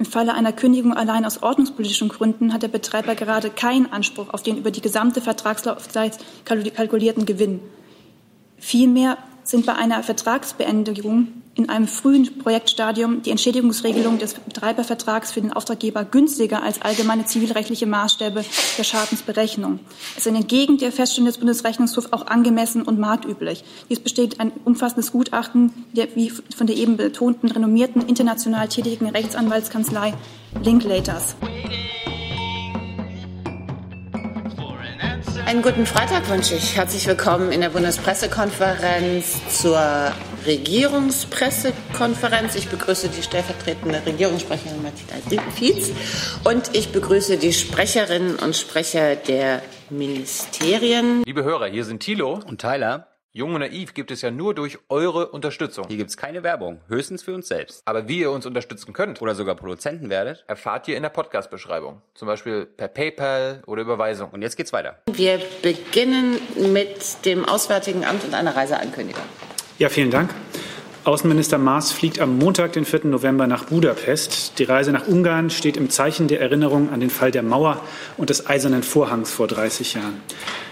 Im Falle einer Kündigung allein aus ordnungspolitischen Gründen hat der Betreiber gerade keinen Anspruch auf den über die gesamte Vertragslaufzeit kalkulierten Gewinn. Vielmehr sind bei einer Vertragsbeendigung in einem frühen Projektstadium die Entschädigungsregelung des Betreibervertrags für den Auftraggeber günstiger als allgemeine zivilrechtliche Maßstäbe der Schadensberechnung. Es ist entgegen der Feststellung des Bundesrechnungshofs auch angemessen und marktüblich. Dies besteht ein umfassendes Gutachten der, wie von der eben betonten renommierten international tätigen Rechtsanwaltskanzlei Linklaters. Einen guten Freitag wünsche ich. Herzlich willkommen in der Bundespressekonferenz zur Regierungspressekonferenz. Ich begrüße die stellvertretende Regierungssprecherin Martina Fietz und ich begrüße die Sprecherinnen und Sprecher der Ministerien. Liebe Hörer, hier sind Thilo und Tyler. Jung und naiv gibt es ja nur durch eure Unterstützung. Hier gibt es keine Werbung, höchstens für uns selbst. Aber wie ihr uns unterstützen könnt oder sogar Produzenten werdet, erfahrt ihr in der Podcast-Beschreibung. Zum Beispiel per PayPal oder Überweisung. Und jetzt geht's weiter. Wir beginnen mit dem Auswärtigen Amt und einer Reiseankündigung. Ja, vielen Dank. Außenminister Maas fliegt am Montag, den 4. November, nach Budapest. Die Reise nach Ungarn steht im Zeichen der Erinnerung an den Fall der Mauer und des Eisernen Vorhangs vor 30 Jahren.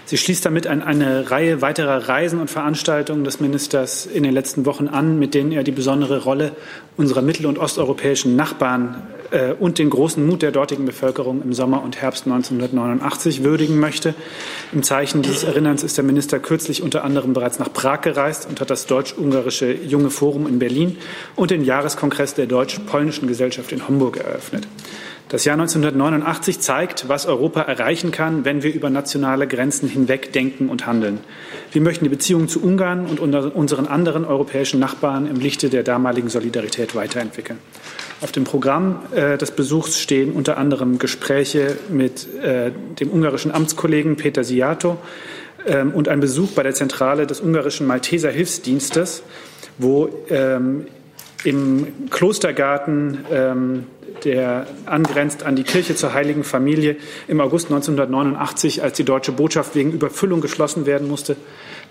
Sie schließt damit an eine Reihe weiterer Reisen und Veranstaltungen des Ministers in den letzten Wochen an, mit denen er die besondere Rolle unserer mittel- und osteuropäischen Nachbarn äh, und den großen Mut der dortigen Bevölkerung im Sommer und Herbst 1989 würdigen möchte. Im Zeichen dieses Erinnerns ist der Minister kürzlich unter anderem bereits nach Prag gereist und hat das deutsch-ungarische Junge Forum in Berlin und den Jahreskongress der deutsch-polnischen Gesellschaft in Homburg eröffnet. Das Jahr 1989 zeigt, was Europa erreichen kann, wenn wir über nationale Grenzen hinweg denken und handeln. Wir möchten die Beziehungen zu Ungarn und unseren anderen europäischen Nachbarn im Lichte der damaligen Solidarität weiterentwickeln. Auf dem Programm äh, des Besuchs stehen unter anderem Gespräche mit äh, dem ungarischen Amtskollegen Peter Siato äh, und ein Besuch bei der Zentrale des ungarischen Malteser Hilfsdienstes, wo ähm, im Klostergarten ähm, der angrenzt an die Kirche zur Heiligen Familie im August 1989, als die deutsche Botschaft wegen Überfüllung geschlossen werden musste,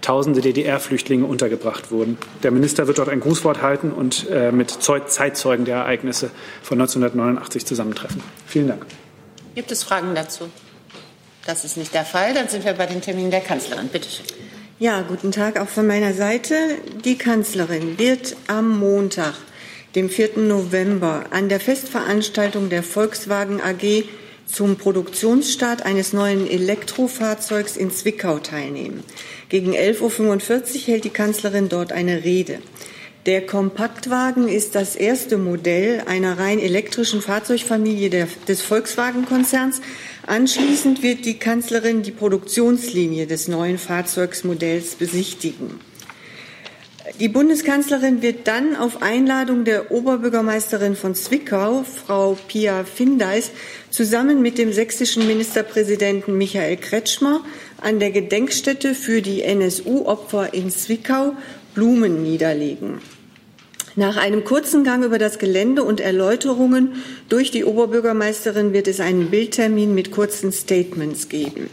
tausende DDR-Flüchtlinge untergebracht wurden. Der Minister wird dort ein Grußwort halten und äh, mit Zeitzeugen der Ereignisse von 1989 zusammentreffen. Vielen Dank. Gibt es Fragen dazu? Das ist nicht der Fall. Dann sind wir bei den Terminen der Kanzlerin. Bitte schön. Ja, guten Tag auch von meiner Seite. Die Kanzlerin wird am Montag dem 4. November an der Festveranstaltung der Volkswagen AG zum Produktionsstart eines neuen Elektrofahrzeugs in Zwickau teilnehmen. Gegen 11.45 Uhr hält die Kanzlerin dort eine Rede. Der Kompaktwagen ist das erste Modell einer rein elektrischen Fahrzeugfamilie der, des Volkswagen-Konzerns. Anschließend wird die Kanzlerin die Produktionslinie des neuen Fahrzeugsmodells besichtigen. Die Bundeskanzlerin wird dann auf Einladung der Oberbürgermeisterin von Zwickau, Frau Pia Findeis, zusammen mit dem sächsischen Ministerpräsidenten Michael Kretschmer an der Gedenkstätte für die NSU-Opfer in Zwickau Blumen niederlegen. Nach einem kurzen Gang über das Gelände und Erläuterungen durch die Oberbürgermeisterin wird es einen Bildtermin mit kurzen Statements geben.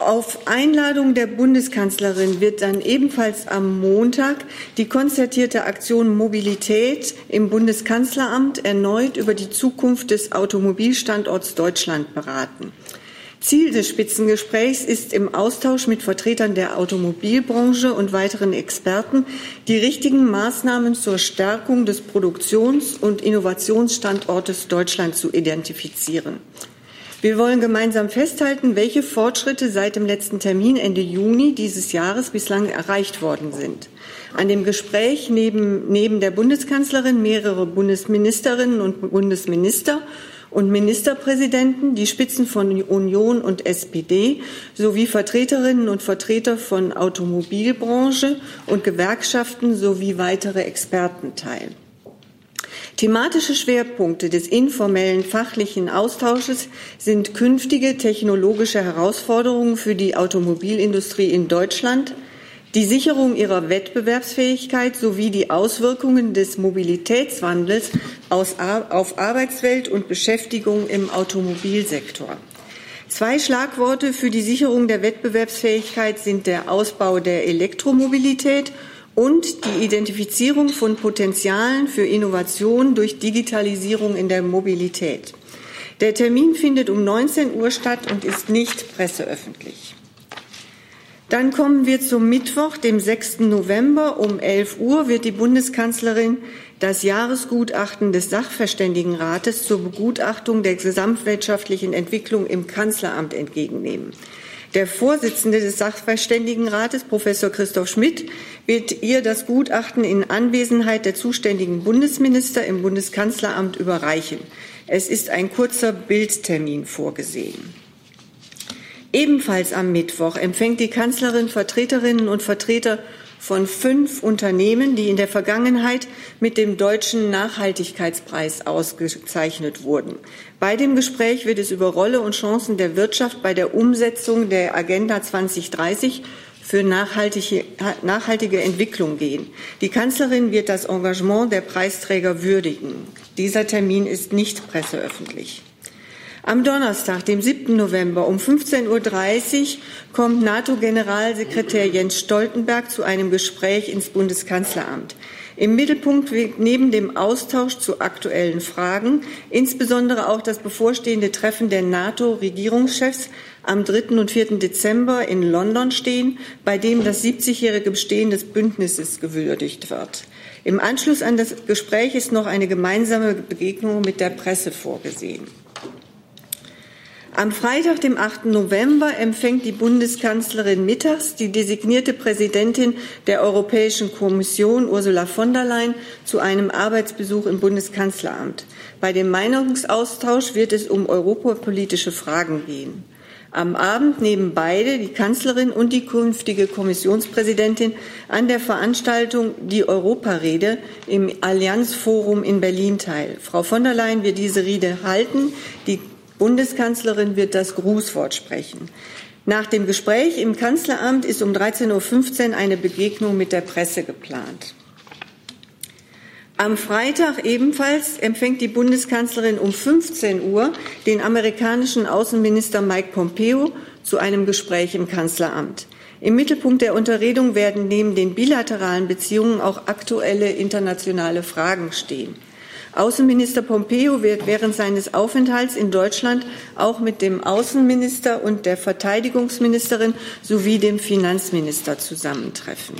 Auf Einladung der Bundeskanzlerin wird dann ebenfalls am Montag die konzertierte Aktion Mobilität im Bundeskanzleramt erneut über die Zukunft des Automobilstandorts Deutschland beraten. Ziel des Spitzengesprächs ist im Austausch mit Vertretern der Automobilbranche und weiteren Experten die richtigen Maßnahmen zur Stärkung des Produktions- und Innovationsstandortes Deutschland zu identifizieren. Wir wollen gemeinsam festhalten, welche Fortschritte seit dem letzten Termin Ende Juni dieses Jahres bislang erreicht worden sind. An dem Gespräch neben, neben der Bundeskanzlerin mehrere Bundesministerinnen und Bundesminister und Ministerpräsidenten, die Spitzen von Union und SPD sowie Vertreterinnen und Vertreter von Automobilbranche und Gewerkschaften sowie weitere Experten teil. Thematische Schwerpunkte des informellen fachlichen Austausches sind künftige technologische Herausforderungen für die Automobilindustrie in Deutschland, die Sicherung ihrer Wettbewerbsfähigkeit sowie die Auswirkungen des Mobilitätswandels auf Arbeitswelt und Beschäftigung im Automobilsektor. Zwei Schlagworte für die Sicherung der Wettbewerbsfähigkeit sind der Ausbau der Elektromobilität und die Identifizierung von Potenzialen für Innovation durch Digitalisierung in der Mobilität. Der Termin findet um 19 Uhr statt und ist nicht presseöffentlich. Dann kommen wir zum Mittwoch, dem 6. November. Um 11 Uhr wird die Bundeskanzlerin das Jahresgutachten des Sachverständigenrates zur Begutachtung der gesamtwirtschaftlichen Entwicklung im Kanzleramt entgegennehmen. Der Vorsitzende des Sachverständigenrates, Professor Christoph Schmidt, wird ihr das Gutachten in Anwesenheit der zuständigen Bundesminister im Bundeskanzleramt überreichen. Es ist ein kurzer Bildtermin vorgesehen. Ebenfalls am Mittwoch empfängt die Kanzlerin Vertreterinnen und Vertreter von fünf Unternehmen, die in der Vergangenheit mit dem Deutschen Nachhaltigkeitspreis ausgezeichnet wurden. Bei dem Gespräch wird es über Rolle und Chancen der Wirtschaft bei der Umsetzung der Agenda 2030 für nachhaltige, nachhaltige Entwicklung gehen. Die Kanzlerin wird das Engagement der Preisträger würdigen. Dieser Termin ist nicht presseöffentlich. Am Donnerstag, dem 7. November um 15.30 Uhr kommt NATO-Generalsekretär Jens Stoltenberg zu einem Gespräch ins Bundeskanzleramt. Im Mittelpunkt wird neben dem Austausch zu aktuellen Fragen insbesondere auch das bevorstehende Treffen der NATO-Regierungschefs am 3. und 4. Dezember in London stehen, bei dem das 70-jährige Bestehen des Bündnisses gewürdigt wird. Im Anschluss an das Gespräch ist noch eine gemeinsame Begegnung mit der Presse vorgesehen. Am Freitag, dem 8. November, empfängt die Bundeskanzlerin mittags die designierte Präsidentin der Europäischen Kommission, Ursula von der Leyen, zu einem Arbeitsbesuch im Bundeskanzleramt. Bei dem Meinungsaustausch wird es um europapolitische Fragen gehen. Am Abend nehmen beide, die Kanzlerin und die künftige Kommissionspräsidentin, an der Veranstaltung Die Europarede im Allianzforum in Berlin teil. Frau von der Leyen wird diese Rede halten. Die Bundeskanzlerin wird das Grußwort sprechen. Nach dem Gespräch im Kanzleramt ist um 13.15 Uhr eine Begegnung mit der Presse geplant. Am Freitag ebenfalls empfängt die Bundeskanzlerin um 15 Uhr den amerikanischen Außenminister Mike Pompeo zu einem Gespräch im Kanzleramt. Im Mittelpunkt der Unterredung werden neben den bilateralen Beziehungen auch aktuelle internationale Fragen stehen. Außenminister Pompeo wird während seines Aufenthalts in Deutschland auch mit dem Außenminister und der Verteidigungsministerin sowie dem Finanzminister zusammentreffen.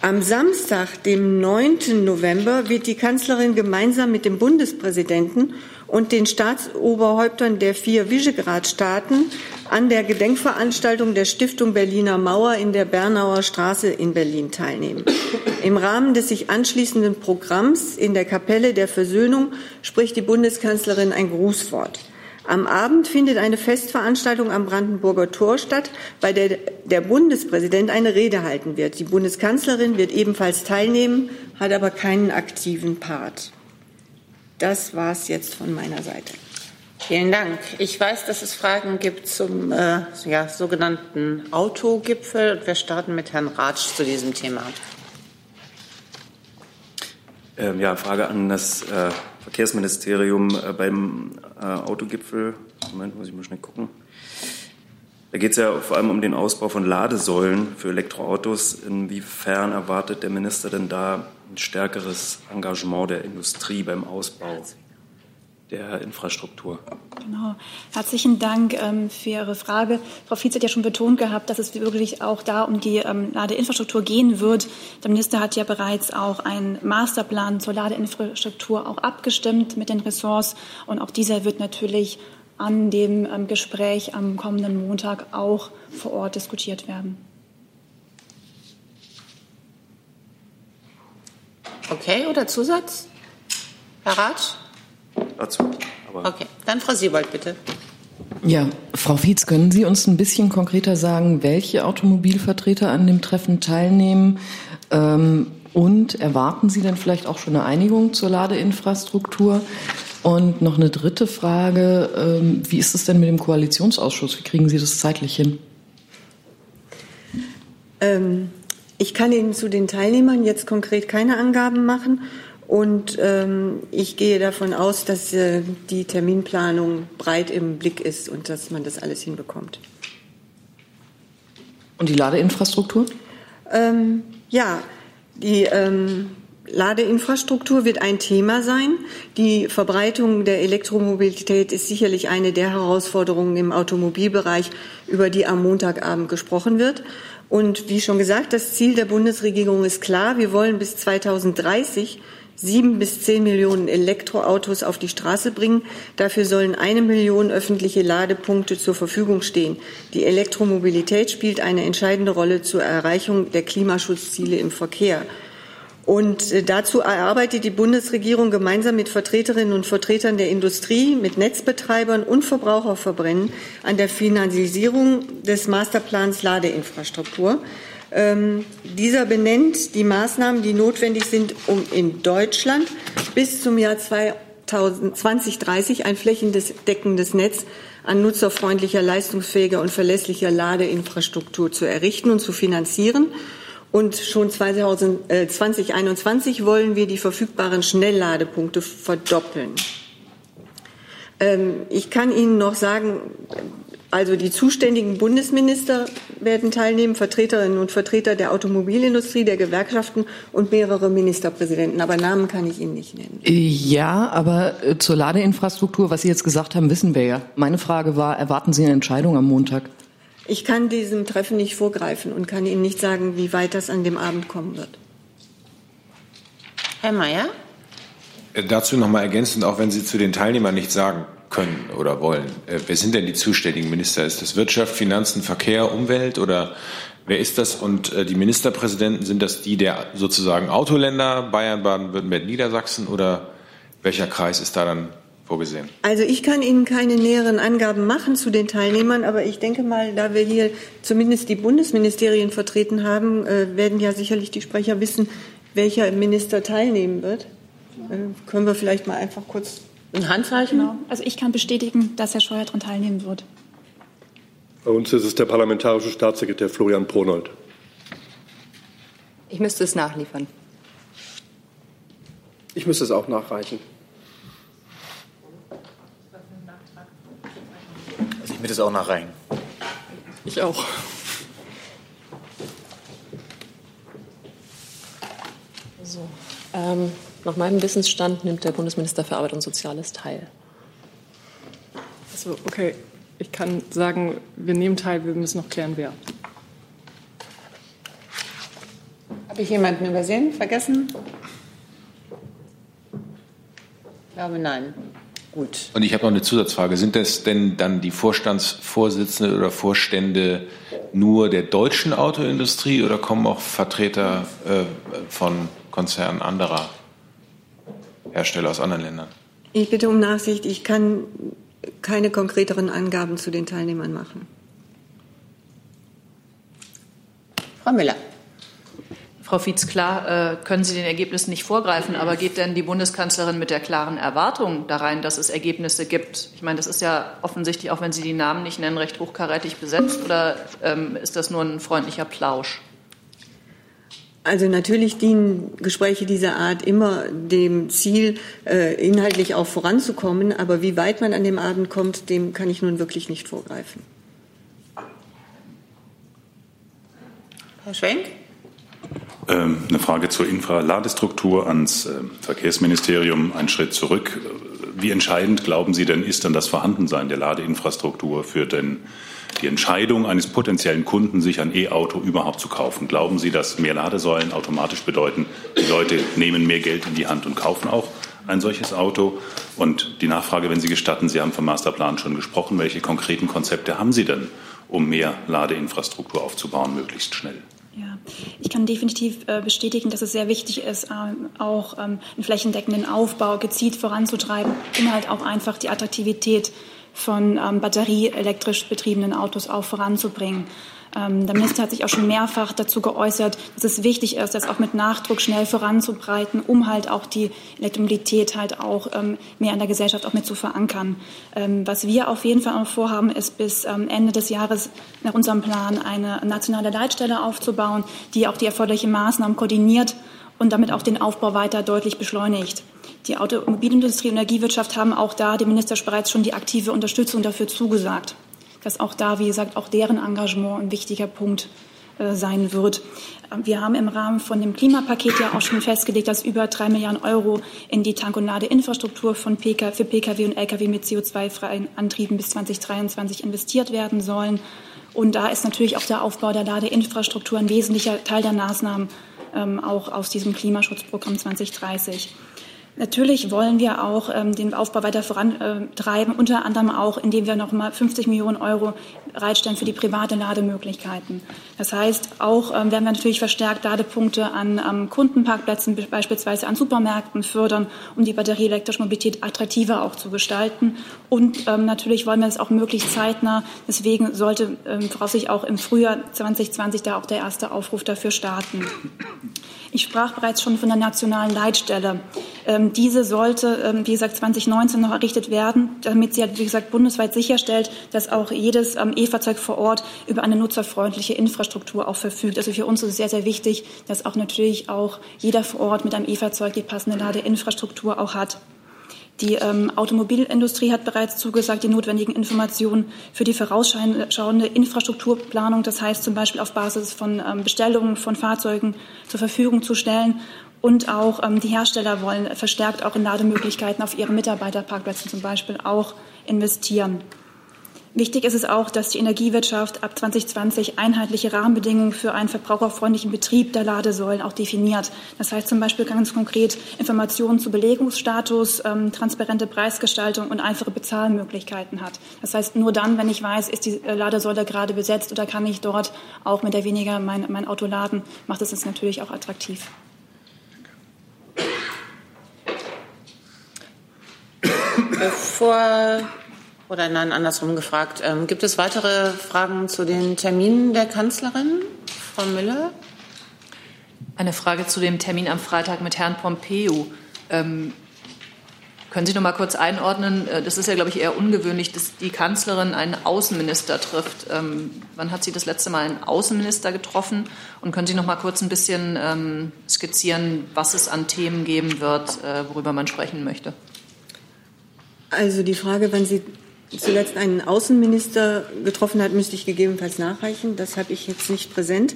Am Samstag, dem 9. November, wird die Kanzlerin gemeinsam mit dem Bundespräsidenten und den Staatsoberhäuptern der vier Visegrad-Staaten an der Gedenkveranstaltung der Stiftung Berliner Mauer in der Bernauer Straße in Berlin teilnehmen. Im Rahmen des sich anschließenden Programms in der Kapelle der Versöhnung spricht die Bundeskanzlerin ein Grußwort. Am Abend findet eine Festveranstaltung am Brandenburger Tor statt, bei der der Bundespräsident eine Rede halten wird. Die Bundeskanzlerin wird ebenfalls teilnehmen, hat aber keinen aktiven Part. Das war es jetzt von meiner Seite. Vielen Dank. Ich weiß, dass es Fragen gibt zum äh, ja, sogenannten Autogipfel. Wir starten mit Herrn Ratsch zu diesem Thema. Ähm, ja, Frage an das äh, Verkehrsministerium äh, beim äh, Autogipfel. Moment, muss ich mal schnell gucken. Da geht es ja vor allem um den Ausbau von Ladesäulen für Elektroautos. Inwiefern erwartet der Minister denn da ein stärkeres Engagement der Industrie beim Ausbau? der Infrastruktur. Genau. Herzlichen Dank ähm, für Ihre Frage. Frau Fietz hat ja schon betont gehabt, dass es wirklich auch da um die ähm, Ladeinfrastruktur gehen wird. Der Minister hat ja bereits auch einen Masterplan zur Ladeinfrastruktur auch abgestimmt mit den Ressorts. Und auch dieser wird natürlich an dem ähm, Gespräch am kommenden Montag auch vor Ort diskutiert werden. Okay, oder Zusatz? Herr Ratsch? dazu. Aber okay, dann Frau Siebold, bitte. Ja, Frau Fietz, können Sie uns ein bisschen konkreter sagen, welche Automobilvertreter an dem Treffen teilnehmen? Ähm, und erwarten Sie denn vielleicht auch schon eine Einigung zur Ladeinfrastruktur? Und noch eine dritte Frage, ähm, wie ist es denn mit dem Koalitionsausschuss? Wie kriegen Sie das zeitlich hin? Ähm, ich kann Ihnen zu den Teilnehmern jetzt konkret keine Angaben machen. Und ähm, ich gehe davon aus, dass äh, die Terminplanung breit im Blick ist und dass man das alles hinbekommt. Und die Ladeinfrastruktur? Ähm, ja, die ähm, Ladeinfrastruktur wird ein Thema sein. Die Verbreitung der Elektromobilität ist sicherlich eine der Herausforderungen im Automobilbereich, über die am Montagabend gesprochen wird. Und wie schon gesagt, das Ziel der Bundesregierung ist klar. Wir wollen bis 2030 sieben bis zehn Millionen Elektroautos auf die Straße bringen. Dafür sollen eine Million öffentliche Ladepunkte zur Verfügung stehen. Die Elektromobilität spielt eine entscheidende Rolle zur Erreichung der Klimaschutzziele im Verkehr. Und äh, dazu erarbeitet die Bundesregierung gemeinsam mit Vertreterinnen und Vertretern der Industrie, mit Netzbetreibern und Verbraucherverbrennen an der Finalisierung des Masterplans Ladeinfrastruktur. Ähm, dieser benennt die Maßnahmen, die notwendig sind, um in Deutschland bis zum Jahr 2030 ein flächendeckendes Netz an nutzerfreundlicher, leistungsfähiger und verlässlicher Ladeinfrastruktur zu errichten und zu finanzieren. Und schon 2021 wollen wir die verfügbaren Schnellladepunkte verdoppeln. Ähm, ich kann Ihnen noch sagen, also die zuständigen Bundesminister werden teilnehmen, Vertreterinnen und Vertreter der Automobilindustrie, der Gewerkschaften und mehrere Ministerpräsidenten. Aber Namen kann ich Ihnen nicht nennen. Ja, aber äh, zur Ladeinfrastruktur, was Sie jetzt gesagt haben, wissen wir ja. Meine Frage war, erwarten Sie eine Entscheidung am Montag? Ich kann diesem Treffen nicht vorgreifen und kann Ihnen nicht sagen, wie weit das an dem Abend kommen wird. Herr Mayer? Äh, dazu noch mal ergänzend, auch wenn Sie zu den Teilnehmern nichts sagen können oder wollen. Äh, wer sind denn die zuständigen Minister? Ist das Wirtschaft, Finanzen, Verkehr, Umwelt oder wer ist das? Und äh, die Ministerpräsidenten, sind das die der sozusagen Autoländer, Bayern, Baden-Württemberg, Niedersachsen oder welcher Kreis ist da dann vorgesehen? Also ich kann Ihnen keine näheren Angaben machen zu den Teilnehmern, aber ich denke mal, da wir hier zumindest die Bundesministerien vertreten haben, äh, werden ja sicherlich die Sprecher wissen, welcher Minister teilnehmen wird. Äh, können wir vielleicht mal einfach kurz ein Handzeichen? Genau. Also ich kann bestätigen, dass Herr Scheuer daran teilnehmen wird. Bei uns ist es der parlamentarische Staatssekretär Florian Pronold. Ich müsste es nachliefern. Ich müsste es auch nachreichen. Ich will das auch nachreichen. Ich auch. So. Ähm, nach meinem Wissensstand nimmt der Bundesminister für Arbeit und Soziales teil. Also, okay. Ich kann sagen, wir nehmen teil, wir müssen noch klären, wer. Habe ich jemanden übersehen, vergessen? Ich glaube, nein. Gut. Und ich habe noch eine Zusatzfrage. Sind das denn dann die Vorstandsvorsitzende oder Vorstände nur der deutschen Autoindustrie oder kommen auch Vertreter äh, von Konzernen anderer Hersteller aus anderen Ländern? Ich bitte um Nachsicht. Ich kann keine konkreteren Angaben zu den Teilnehmern machen. Frau Müller. Frau Fietz, klar äh, können Sie den Ergebnissen nicht vorgreifen, aber geht denn die Bundeskanzlerin mit der klaren Erwartung da rein, dass es Ergebnisse gibt? Ich meine, das ist ja offensichtlich, auch wenn Sie die Namen nicht nennen, recht hochkarätig besetzt oder ähm, ist das nur ein freundlicher Plausch? Also natürlich dienen Gespräche dieser Art immer dem Ziel, äh, inhaltlich auch voranzukommen. Aber wie weit man an dem Abend kommt, dem kann ich nun wirklich nicht vorgreifen. Herr Schwenk? Ähm, eine Frage zur Infraladestruktur ans äh, Verkehrsministerium. Ein Schritt zurück. Wie entscheidend, glauben Sie denn, ist dann das Vorhandensein der Ladeinfrastruktur für den, die Entscheidung eines potenziellen Kunden, sich ein E-Auto überhaupt zu kaufen? Glauben Sie, dass mehr Ladesäulen automatisch bedeuten, die Leute nehmen mehr Geld in die Hand und kaufen auch ein solches Auto? Und die Nachfrage, wenn Sie gestatten, Sie haben vom Masterplan schon gesprochen, welche konkreten Konzepte haben Sie denn, um mehr Ladeinfrastruktur aufzubauen, möglichst schnell? Ja, ich kann definitiv äh, bestätigen, dass es sehr wichtig ist, ähm, auch ähm, einen flächendeckenden Aufbau gezielt voranzutreiben, um halt auch einfach die Attraktivität von ähm, batterieelektrisch betriebenen Autos auch voranzubringen. Ähm, der Minister hat sich auch schon mehrfach dazu geäußert, dass es wichtig ist, das auch mit Nachdruck schnell voranzubreiten, um halt auch die Elektromobilität halt auch ähm, mehr in der Gesellschaft auch mit zu verankern. Ähm, was wir auf jeden Fall auch vorhaben, ist bis ähm, Ende des Jahres nach unserem Plan eine nationale Leitstelle aufzubauen, die auch die erforderlichen Maßnahmen koordiniert und damit auch den Aufbau weiter deutlich beschleunigt. Die Automobilindustrie und Energiewirtschaft haben auch da dem Minister bereits schon die aktive Unterstützung dafür zugesagt dass auch da, wie gesagt, auch deren Engagement ein wichtiger Punkt äh, sein wird. Wir haben im Rahmen von dem Klimapaket ja auch schon festgelegt, dass über drei Milliarden Euro in die Tank- und Ladeinfrastruktur von PK, für Pkw und Lkw mit CO2-freien Antrieben bis 2023 investiert werden sollen. Und da ist natürlich auch der Aufbau der Ladeinfrastruktur ein wesentlicher Teil der Maßnahmen ähm, auch aus diesem Klimaschutzprogramm 2030. Natürlich wollen wir auch ähm, den Aufbau weiter vorantreiben, unter anderem auch, indem wir noch mal 50 Millionen Euro bereitstellen für die private Lademöglichkeiten. Das heißt, auch ähm, werden wir natürlich verstärkt Ladepunkte an ähm, Kundenparkplätzen, beispielsweise an Supermärkten fördern, um die batterieelektrische Mobilität attraktiver auch zu gestalten. Und ähm, natürlich wollen wir es auch möglichst zeitnah. Deswegen sollte ähm, voraussichtlich auch im Frühjahr 2020 da auch der erste Aufruf dafür starten. Ich sprach bereits schon von der nationalen Leitstelle. Ähm, diese sollte, ähm, wie gesagt, 2019 noch errichtet werden, damit sie, wie gesagt, bundesweit sicherstellt, dass auch jedes ähm, E-Fahrzeug vor Ort über eine nutzerfreundliche Infrastruktur auch verfügt. Also für uns ist es sehr, sehr wichtig, dass auch natürlich auch jeder vor Ort mit einem E-Fahrzeug die passende Ladeinfrastruktur auch hat. Die ähm, Automobilindustrie hat bereits zugesagt, die notwendigen Informationen für die vorausschauende Infrastrukturplanung, das heißt zum Beispiel auf Basis von ähm, Bestellungen von Fahrzeugen zur Verfügung zu stellen. Und auch ähm, die Hersteller wollen verstärkt auch in Lademöglichkeiten auf ihren Mitarbeiterparkplätzen zum Beispiel auch investieren. Wichtig ist es auch, dass die Energiewirtschaft ab 2020 einheitliche Rahmenbedingungen für einen verbraucherfreundlichen Betrieb der Ladesäulen auch definiert. Das heißt zum Beispiel ganz konkret Informationen zu Belegungsstatus, ähm, transparente Preisgestaltung und einfache Bezahlmöglichkeiten hat. Das heißt, nur dann, wenn ich weiß, ist die äh, Ladesäule gerade besetzt oder kann ich dort auch mit der weniger mein, mein Auto laden, macht es uns natürlich auch attraktiv. Bevor oder nein, andersrum gefragt. Ähm, gibt es weitere Fragen zu den Terminen der Kanzlerin? Frau Müller? Eine Frage zu dem Termin am Freitag mit Herrn Pompeo. Ähm, können Sie noch mal kurz einordnen? Äh, das ist ja, glaube ich, eher ungewöhnlich, dass die Kanzlerin einen Außenminister trifft. Ähm, wann hat sie das letzte Mal einen Außenminister getroffen? Und können Sie noch mal kurz ein bisschen ähm, skizzieren, was es an Themen geben wird, äh, worüber man sprechen möchte? Also die Frage, wann sie zuletzt einen Außenminister getroffen hat, müsste ich gegebenenfalls nachreichen. Das habe ich jetzt nicht präsent.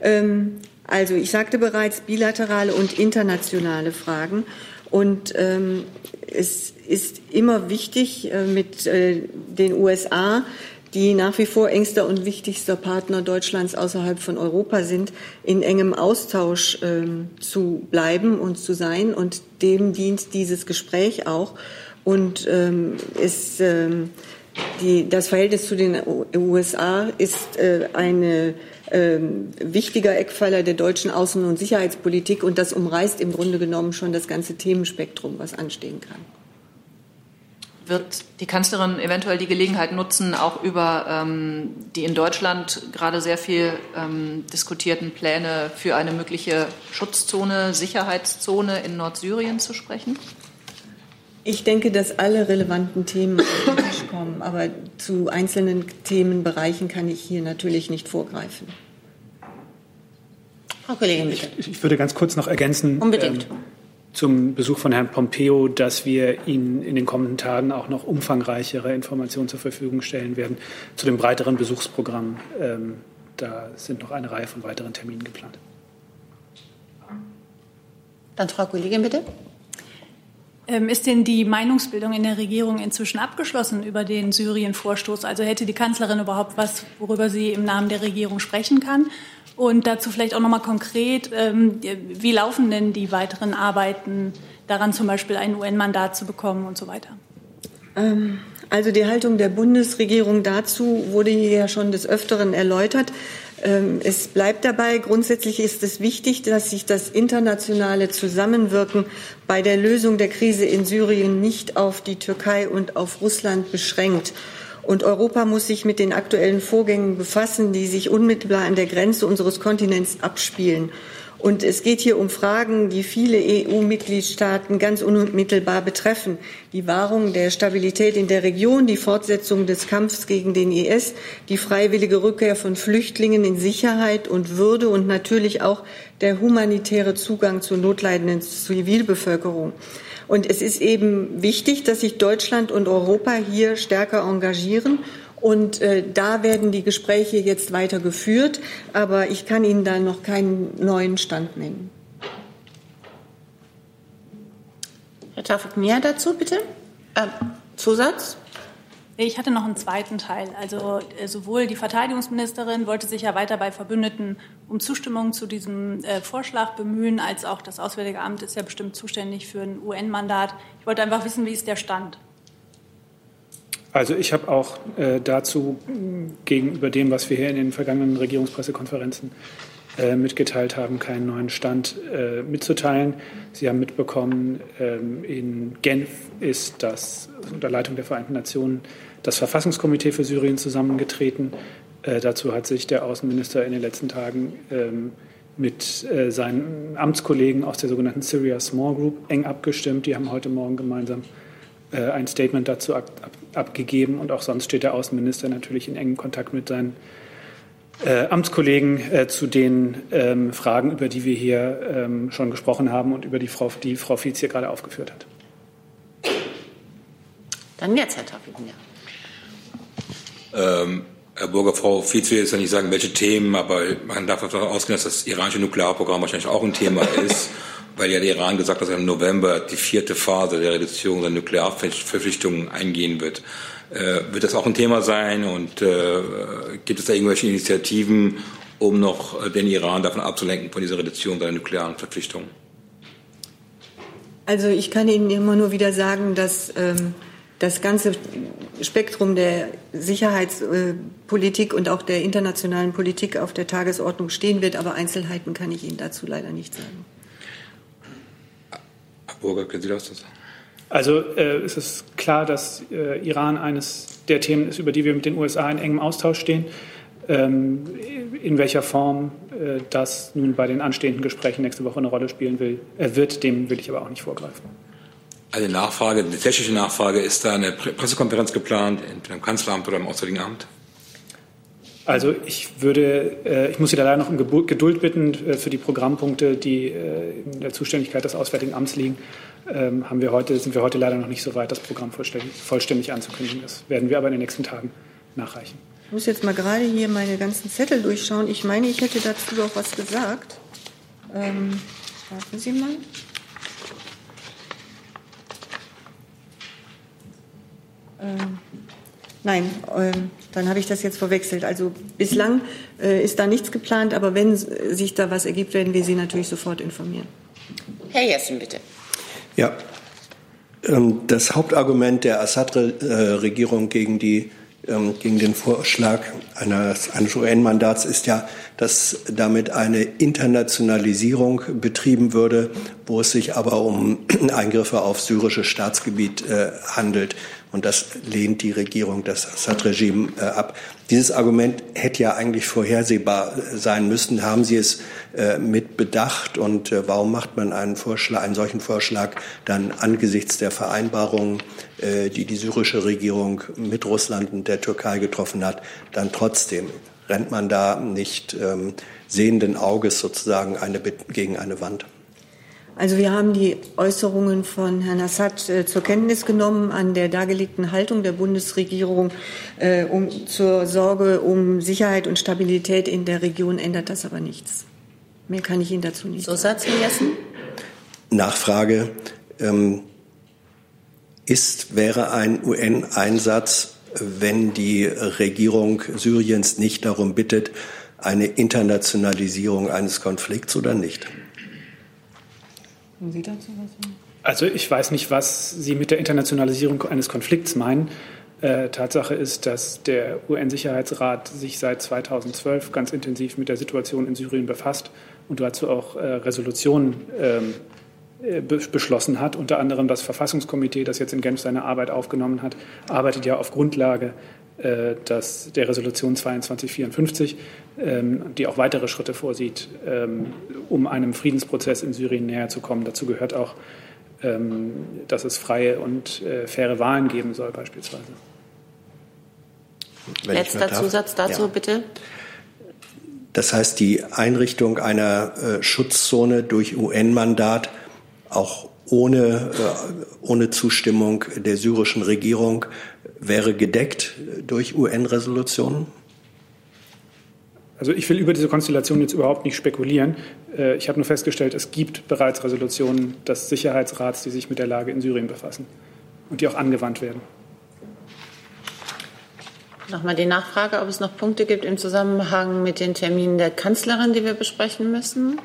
Ähm, also ich sagte bereits bilaterale und internationale Fragen. Und ähm, es ist immer wichtig äh, mit äh, den USA, die nach wie vor engster und wichtigster Partner Deutschlands außerhalb von Europa sind, in engem Austausch ähm, zu bleiben und zu sein. Und dem dient dieses Gespräch auch. Und ähm, ist, ähm, die, das Verhältnis zu den USA ist äh, ein ähm, wichtiger Eckpfeiler der deutschen Außen- und Sicherheitspolitik und das umreißt im Grunde genommen schon das ganze Themenspektrum, was anstehen kann. Wird die Kanzlerin eventuell die Gelegenheit nutzen, auch über ähm, die in Deutschland gerade sehr viel ähm, diskutierten Pläne für eine mögliche Schutzzone, Sicherheitszone in Nordsyrien zu sprechen? Ich denke, dass alle relevanten Themen auf den Tisch kommen, aber zu einzelnen Themenbereichen kann ich hier natürlich nicht vorgreifen. Frau Kollegin, bitte. Ich, ich würde ganz kurz noch ergänzen. Unbedingt. Ähm, zum Besuch von Herrn Pompeo, dass wir Ihnen in den kommenden Tagen auch noch umfangreichere Informationen zur Verfügung stellen werden zu dem breiteren Besuchsprogramm. Ähm, da sind noch eine Reihe von weiteren Terminen geplant. Dann Frau Kollegin, bitte. Ähm, ist denn die Meinungsbildung in der Regierung inzwischen abgeschlossen über den Syrien-Vorstoß? Also hätte die Kanzlerin überhaupt was, worüber sie im Namen der Regierung sprechen kann? Und dazu vielleicht auch noch mal konkret, ähm, wie laufen denn die weiteren Arbeiten daran, zum Beispiel ein UN-Mandat zu bekommen und so weiter? Ähm, also die Haltung der Bundesregierung dazu wurde hier ja schon des Öfteren erläutert. Ähm, es bleibt dabei, grundsätzlich ist es wichtig, dass sich das internationale Zusammenwirken bei der Lösung der Krise in Syrien nicht auf die Türkei und auf Russland beschränkt. Und Europa muss sich mit den aktuellen Vorgängen befassen, die sich unmittelbar an der Grenze unseres Kontinents abspielen. Und es geht hier um Fragen, die viele EU-Mitgliedstaaten ganz unmittelbar betreffen. Die Wahrung der Stabilität in der Region, die Fortsetzung des Kampfs gegen den IS, die freiwillige Rückkehr von Flüchtlingen in Sicherheit und Würde und natürlich auch der humanitäre Zugang zur notleidenden Zivilbevölkerung. Und es ist eben wichtig, dass sich Deutschland und Europa hier stärker engagieren Und äh, da werden die Gespräche jetzt weiter geführt, aber ich kann Ihnen da noch keinen neuen Stand nennen. Herr Tafik mehr dazu, bitte? Äh, Zusatz? Ich hatte noch einen zweiten Teil. Also äh, sowohl die Verteidigungsministerin wollte sich ja weiter bei Verbündeten um Zustimmung zu diesem äh, Vorschlag bemühen, als auch das Auswärtige Amt ist ja bestimmt zuständig für ein UN-Mandat. Ich wollte einfach wissen, wie ist der Stand? Also ich habe auch äh, dazu gegenüber dem, was wir hier in den vergangenen Regierungspressekonferenzen äh, mitgeteilt haben, keinen neuen Stand äh, mitzuteilen. Sie haben mitbekommen, ähm, in Genf ist das unter Leitung der Vereinten Nationen das Verfassungskomitee für Syrien zusammengetreten. Äh, dazu hat sich der Außenminister in den letzten Tagen ähm, mit äh, seinen Amtskollegen aus der sogenannten Syria Small Group eng abgestimmt. Die haben heute Morgen gemeinsam äh, ein Statement dazu ab, ab, abgegeben. Und auch sonst steht der Außenminister natürlich in engem Kontakt mit seinen äh, Amtskollegen äh, zu den ähm, Fragen, über die wir hier ähm, schon gesprochen haben und über die Frau, die Frau Fietz hier gerade aufgeführt hat. Dann jetzt, Herr Taufik. Ähm, Herr Burger, Frau Fietz will jetzt ja nicht sagen, welche Themen, aber man darf davon ausgehen, dass das iranische Nuklearprogramm wahrscheinlich auch ein Thema ist, weil ja der Iran gesagt hat, dass er im November die vierte Phase der Reduzierung der Nuklearverpflichtungen eingehen wird. Äh, wird das auch ein Thema sein und äh, gibt es da irgendwelche Initiativen, um noch äh, den Iran davon abzulenken von dieser Reduzierung seiner nuklearen Verpflichtungen? Also ich kann Ihnen immer nur wieder sagen, dass ähm, das ganze Spektrum der Sicherheitspolitik und auch der internationalen Politik auf der Tagesordnung stehen wird, aber Einzelheiten kann ich Ihnen dazu leider nicht sagen. Burger, können Sie das sagen? Also äh, es ist klar, dass äh, Iran eines der Themen ist, über die wir mit den USA in engem Austausch stehen. Ähm, in welcher Form äh, das nun bei den anstehenden Gesprächen nächste Woche eine Rolle spielen will, äh, wird, dem will ich aber auch nicht vorgreifen. Eine Nachfrage, eine technische Nachfrage, ist da eine Pressekonferenz geplant, entweder im Kanzleramt oder im Auswärtigen Amt? Also ich würde, äh, ich muss Sie da leider noch um Geduld bitten äh, für die Programmpunkte, die in der Zuständigkeit des Auswärtigen Amts liegen ähm, haben wir heute, sind wir heute leider noch nicht so weit, das Programm vollständig, vollständig anzukündigen. Das werden wir aber in den nächsten Tagen nachreichen. Ich muss jetzt mal gerade hier meine ganzen Zettel durchschauen. Ich meine, ich hätte dazu doch was gesagt. Ähm, warten Sie mal. Ähm, nein, ähm, dann habe ich das jetzt verwechselt. Also bislang äh, ist da nichts geplant, aber wenn sich da was ergibt, werden wir Sie natürlich sofort informieren. Herr Jessen, bitte. Ja, ähm, das Hauptargument der Assad-Regierung gegen, die, ähm, gegen den Vorschlag eines, eines UN-Mandats ist ja, dass damit eine Internationalisierung betrieben würde, wo es sich aber um Eingriffe auf syrisches Staatsgebiet äh, handelt. Und das lehnt die Regierung, das Assad-Regime äh, ab. Dieses Argument hätte ja eigentlich vorhersehbar äh, sein müssen. Haben Sie es äh, mit bedacht? Und äh, warum macht man einen, Vorschlag, einen solchen Vorschlag dann angesichts der Vereinbarungen, äh, die die syrische Regierung mit Russland und der Türkei getroffen hat, dann trotzdem? Rennt man da nicht ähm, sehenden Auges sozusagen eine, gegen eine Wand? Also wir haben die Äußerungen von Herrn Assad äh, zur Kenntnis genommen an der dargelegten Haltung der Bundesregierung äh, um, zur Sorge um Sicherheit und Stabilität in der Region ändert das aber nichts. Mehr kann ich Ihnen dazu nicht so sagen. Jessen? Nachfrage. Ähm, ist, wäre ein UN-Einsatz, wenn die Regierung Syriens nicht darum bittet, eine Internationalisierung eines Konflikts oder nicht? Haben Sie dazu was? Also ich weiß nicht, was Sie mit der Internationalisierung eines Konflikts meinen. Äh, Tatsache ist, dass der UN-Sicherheitsrat sich seit 2012 ganz intensiv mit der Situation in Syrien befasst und dazu auch äh, Resolutionen ähm, äh, beschlossen hat. Unter anderem das Verfassungskomitee, das jetzt in Genf seine Arbeit aufgenommen hat, arbeitet ja auf Grundlage äh, das, der Resolution 2254, ähm, die auch weitere Schritte vorsieht, ähm, um einem Friedensprozess in Syrien näher zu kommen. Dazu gehört auch, ähm, dass es freie und äh, faire Wahlen geben soll, beispielsweise. Wenn Letzter Zusatz dazu, ja. bitte. Das heißt, die Einrichtung einer äh, Schutzzone durch UN-Mandat auch ohne, ohne Zustimmung der syrischen Regierung wäre gedeckt durch UN-Resolutionen? Also ich will über diese Konstellation jetzt überhaupt nicht spekulieren. Äh, ich habe nur festgestellt, es gibt bereits Resolutionen des Sicherheitsrats, die sich mit der Lage in Syrien befassen und die auch angewandt werden. Nochmal die Nachfrage, ob es noch Punkte gibt im Zusammenhang mit den Terminen der Kanzlerin, die wir besprechen müssen.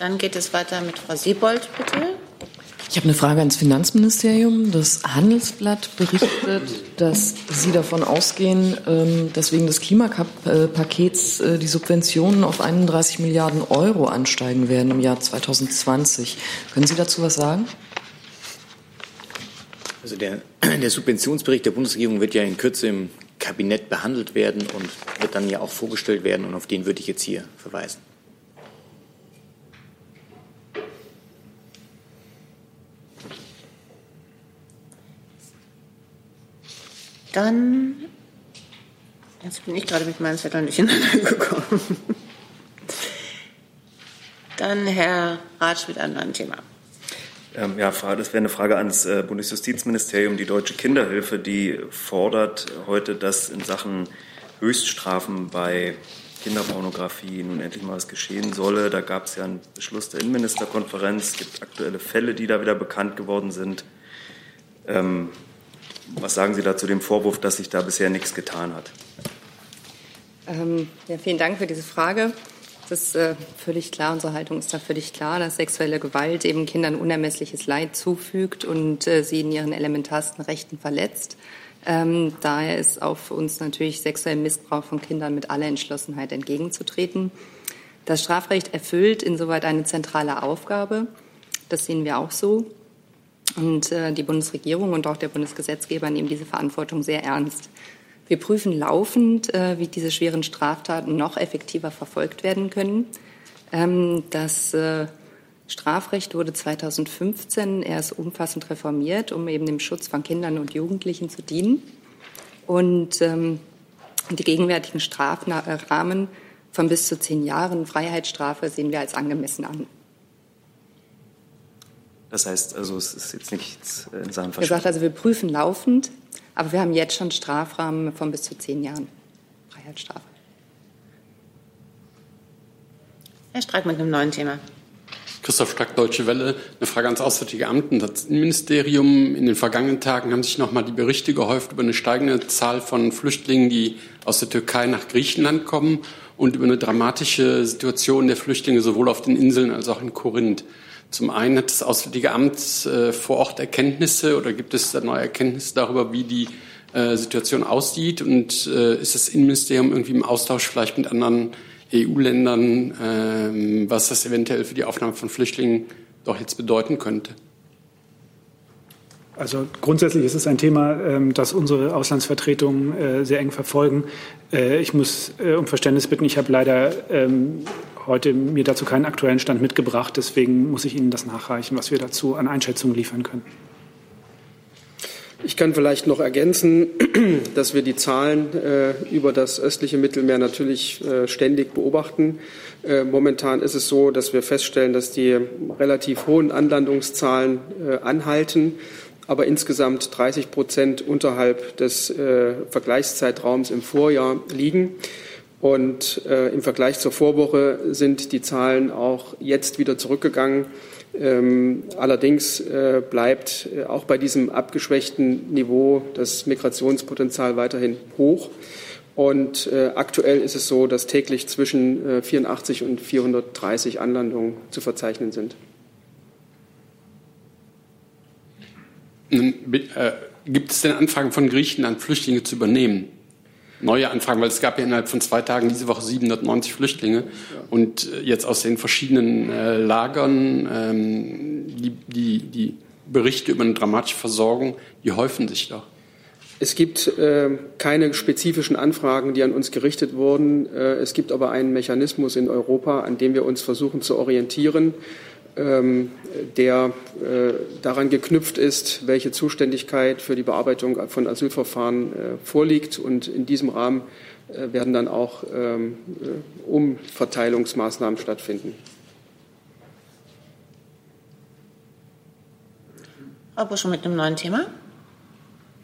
Dann geht es weiter mit Frau Siebold, bitte. Ich habe eine Frage ans Finanzministerium. Das Handelsblatt berichtet, dass Sie davon ausgehen, ähm, dass wegen des Klimapakets äh, die Subventionen auf 31 Milliarden Euro ansteigen werden im Jahr 2020. Können Sie dazu was sagen? Also der, der Subventionsbericht der Bundesregierung wird ja in Kürze im Kabinett behandelt werden und wird dann ja auch vorgestellt werden. Und auf den würde ich jetzt hier verweisen. Dann, jetzt bin ich gerade mit meinen Zetteln durcheinander gekommen. Dann Herr Ratsch mit einem neuen Thema. Ähm, ja, das wäre eine Frage ans äh, Bundesjustizministerium. Die Deutsche Kinderhilfe, die fordert heute, dass in Sachen Höchststrafen bei Kinderpornografie nun endlich mal was geschehen solle. Da gab es ja einen Beschluss der Innenministerkonferenz. Es gibt aktuelle Fälle, die da wieder bekannt geworden sind. Ähm, was sagen Sie da zu dem Vorwurf, dass sich da bisher nichts getan hat? Ähm, ja, vielen Dank für diese Frage. Das ist äh, völlig klar, unsere Haltung ist da völlig klar, dass sexuelle Gewalt eben Kindern unermessliches Leid zufügt und äh, sie in ihren elementarsten Rechten verletzt. Ähm, daher ist auf uns natürlich sexuellem Missbrauch von Kindern mit aller Entschlossenheit entgegenzutreten. Das Strafrecht erfüllt insoweit eine zentrale Aufgabe. Das sehen wir auch so. Und äh, die Bundesregierung und auch der Bundesgesetzgeber nehmen diese Verantwortung sehr ernst. Wir prüfen laufend, äh, wie diese schweren Straftaten noch effektiver verfolgt werden können. Ähm, das äh, Strafrecht wurde 2015 erst umfassend reformiert, um eben dem Schutz von Kindern und Jugendlichen zu dienen. Und ähm, die gegenwärtigen Strafrahmen von bis zu zehn Jahren Freiheitsstrafe sehen wir als angemessen an. Das heißt, also es ist jetzt nichts in Sachen Er sagt also, wir prüfen laufend, aber wir haben jetzt schon Strafrahmen von bis zu zehn Jahren Freiheitsstrafe. Herr Streik mit einem neuen Thema. Christoph Strack, Deutsche Welle. Eine Frage ans Auswärtige Amt und das Innenministerium. In den vergangenen Tagen haben sich noch mal die Berichte gehäuft über eine steigende Zahl von Flüchtlingen, die aus der Türkei nach Griechenland kommen und über eine dramatische Situation der Flüchtlinge sowohl auf den Inseln als auch in Korinth. Zum einen hat das Auswärtige Amt äh, vor Ort Erkenntnisse oder gibt es da neue Erkenntnisse darüber, wie die äh, Situation aussieht? Und äh, ist das Innenministerium irgendwie im Austausch vielleicht mit anderen EU-Ländern, ähm, was das eventuell für die Aufnahme von Flüchtlingen doch jetzt bedeuten könnte? Also grundsätzlich ist es ein Thema, ähm, das unsere Auslandsvertretungen äh, sehr eng verfolgen. Äh, ich muss äh, um Verständnis bitten. Ich habe leider ähm, heute mir dazu keinen aktuellen Stand mitgebracht. Deswegen muss ich Ihnen das nachreichen, was wir dazu an Einschätzungen liefern können. Ich kann vielleicht noch ergänzen, dass wir die Zahlen äh, über das östliche Mittelmeer natürlich äh, ständig beobachten. Äh, momentan ist es so, dass wir feststellen, dass die relativ hohen Anlandungszahlen äh, anhalten, aber insgesamt 30 Prozent unterhalb des äh, Vergleichszeitraums im Vorjahr liegen. Und äh, im Vergleich zur Vorwoche sind die Zahlen auch jetzt wieder zurückgegangen. Ähm, allerdings äh, bleibt äh, auch bei diesem abgeschwächten Niveau das Migrationspotenzial weiterhin hoch. Und äh, aktuell ist es so, dass täglich zwischen 84 äh, und 430 Anlandungen zu verzeichnen sind. Äh, gibt es denn Anfragen von Griechenland, Flüchtlinge zu übernehmen? Neue Anfragen, weil es gab ja innerhalb von zwei Tagen diese Woche 790 Flüchtlinge. Und äh, jetzt aus den verschiedenen äh, Lagern, ähm, die, die, die Berichte über eine dramatische Versorgung, die häufen sich doch. Es gibt äh, keine spezifischen Anfragen, die an uns gerichtet wurden. Äh, es gibt aber einen Mechanismus in Europa, an dem wir uns versuchen zu orientieren ähm, der äh, daran geknüpft ist, welche Zuständigkeit für die Bearbeitung von Asylverfahren äh, vorliegt. Und in diesem Rahmen äh, werden dann auch ähm, Umverteilungsmaßnahmen stattfinden. Frau Buschow mit einem neuen Thema.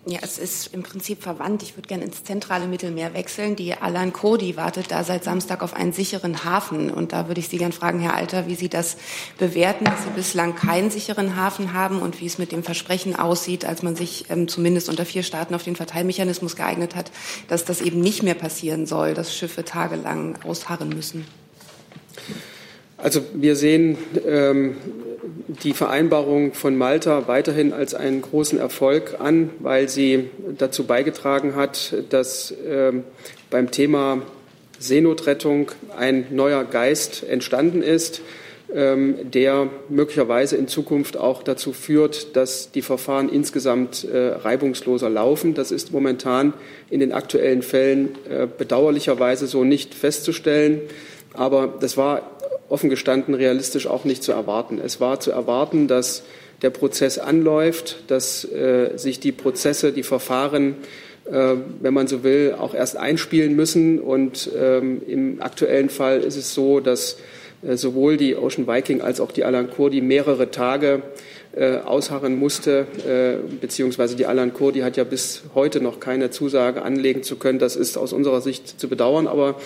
Ja, es ist im Prinzip verwandt. Ich würde gerne ins zentrale Mittelmeer wechseln. Die Alan Cody wartet da seit Samstag auf einen sicheren Hafen. Und da würde ich Sie gerne fragen, Herr Alter, wie Sie das bewerten, dass Sie bislang keinen sicheren Hafen haben und wie es mit dem Versprechen aussieht, als man sich ähm, zumindest unter vier Staaten auf den Verteilmechanismus geeignet hat, dass das eben nicht mehr passieren soll, dass Schiffe tagelang ausharren müssen. Also wir sehen ähm, die Vereinbarung von Malta weiterhin als einen großen Erfolg an, weil sie dazu beigetragen hat, dass ähm, beim Thema Seenotrettung ein neuer Geist entstanden ist, ähm, der möglicherweise in Zukunft auch dazu führt, dass die Verfahren insgesamt äh, reibungsloser laufen. Das ist momentan in den aktuellen Fällen äh, bedauerlicherweise so nicht festzustellen. Aber das war offen gestanden realistisch auch nicht zu erwarten. Es war zu erwarten, dass der Prozess anläuft, dass äh, sich die Prozesse, die Verfahren, äh, wenn man so will, auch erst einspielen müssen. Und ähm, im aktuellen Fall ist es so, dass äh, sowohl die Ocean Viking als auch die Alan Kurdi mehrere Tage äh, ausharren musste, äh, beziehungsweise die Alan Kurdi hat ja bis heute noch keine Zusage anlegen zu können. Das ist aus unserer Sicht zu bedauern, aber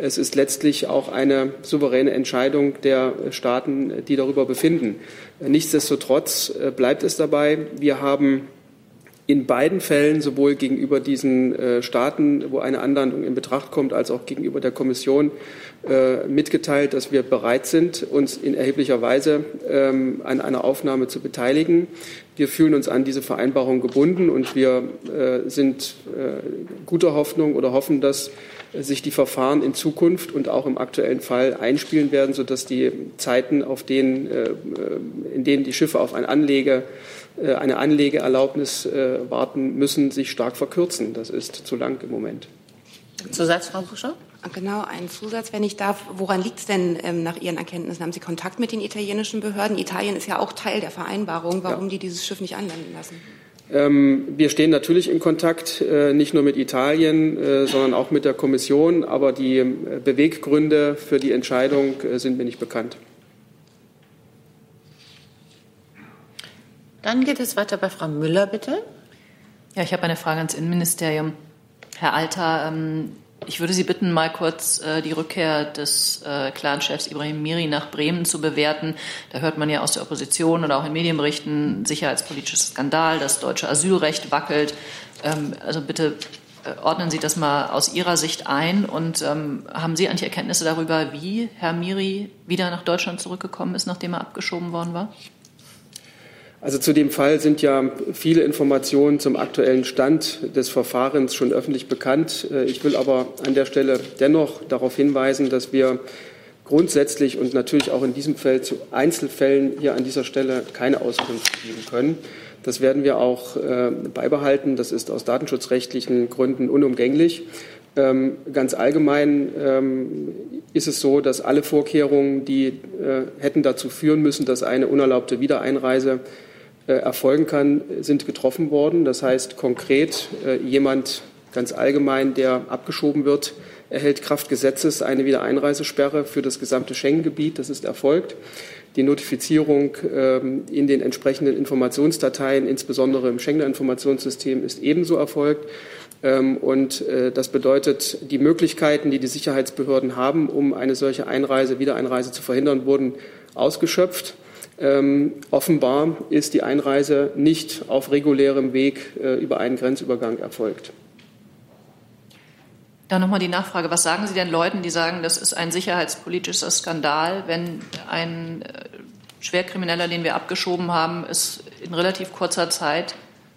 es ist letztlich auch eine souveräne Entscheidung der Staaten, die darüber befinden. Nichtsdestotrotz äh, bleibt es dabei, wir haben in beiden Fällen, sowohl gegenüber diesen äh, Staaten, wo eine Anlandung in Betracht kommt, als auch gegenüber der Kommission äh, mitgeteilt, dass wir bereit sind, uns in erheblicher Weise ähm, an einer Aufnahme zu beteiligen. Wir fühlen uns an diese Vereinbarung gebunden und wir sind guter Hoffnung oder hoffen, dass sich die Verfahren in Zukunft und auch im aktuellen Fall einspielen werden, sodass die Zeiten, auf denen, äh, in denen die Schiffe auf ein Anlege, äh, eine Anlegeerlaubnis äh, warten müssen, sich stark verkürzen. Das ist zu lang im Moment. Zusatz, Frau Buscher? Genau, ein Zusatz, wenn ich darf. Woran liegt es denn ähm, nach Ihren Erkenntnissen? Haben Sie Kontakt mit den italienischen Behörden? Italien ist ja auch Teil der Vereinbarung. Warum ja. die dieses Schiff nicht anlanden lassen? Ähm, wir stehen natürlich in Kontakt, äh, nicht nur mit Italien, äh, sondern auch mit der Kommission, aber die äh, Beweggründe für die Entscheidung sind mir nicht bekannt. Dann geht es weiter bei Frau Müller, bitte. Ja, ich habe eine Frage ans Innenministerium. Herr Alter, ähm, ich würde Sie bitten, mal kurz äh, die Rückkehr des äh, Clanchefs Ibrahim Miri nach Bremen zu bewerten. Da hört man ja aus der Opposition oder auch in Medienberichten sicherheitspolitisches Skandal, das deutsche Asylrecht wackelt. Ähm, also bitte äh, ordnen Sie das mal aus Ihrer Sicht ein und ähm, haben Sie eigentlich Erkenntnisse darüber, wie Herr Miri wieder nach Deutschland zurückgekommen ist, nachdem er abgeschoben worden war? Also zu dem Fall sind ja viele Informationen zum aktuellen Stand des Verfahrens schon öffentlich bekannt. Äh, ich will aber an der Stelle dennoch darauf hinweisen, dass wir grundsätzlich und natürlich auch in diesem Fall zu Einzelfällen hier an dieser Stelle keine Auskunft geben können. Das werden wir auch äh, beibehalten. Das ist aus datenschutzrechtlichen Gründen unumgänglich. Ähm, ganz allgemein ähm, ist es so, dass alle Vorkehrungen, die äh, hätten dazu führen müssen, dass eine unerlaubte Wiedereinreise erfolgen kann, sind getroffen worden. Das heißt konkret, äh, jemand ganz allgemein, der abgeschoben wird, erhält Kraft Gesetzes eine Wiedereinreisesperre für das gesamte Schengen-Gebiet. Das ist erfolgt. Die Notifizierung ähm, in den entsprechenden Informationsdateien, insbesondere im Schengener Informationssystem, ist ebenso erfolgt. Ähm, und äh, das bedeutet, die Möglichkeiten, die die Sicherheitsbehörden haben, um eine solche Einreise, Wiedereinreise zu verhindern, wurden ausgeschöpft. Ähm, offenbar ist die Einreise nicht auf regulärem Weg äh, über einen Grenzübergang erfolgt. Dann nochmal die Nachfrage, was sagen Sie denn Leuten, die sagen, das ist ein sicherheitspolitischer Skandal, wenn ein äh, Schwerkrimineller, den wir abgeschoben haben, es in relativ kurzer Zeit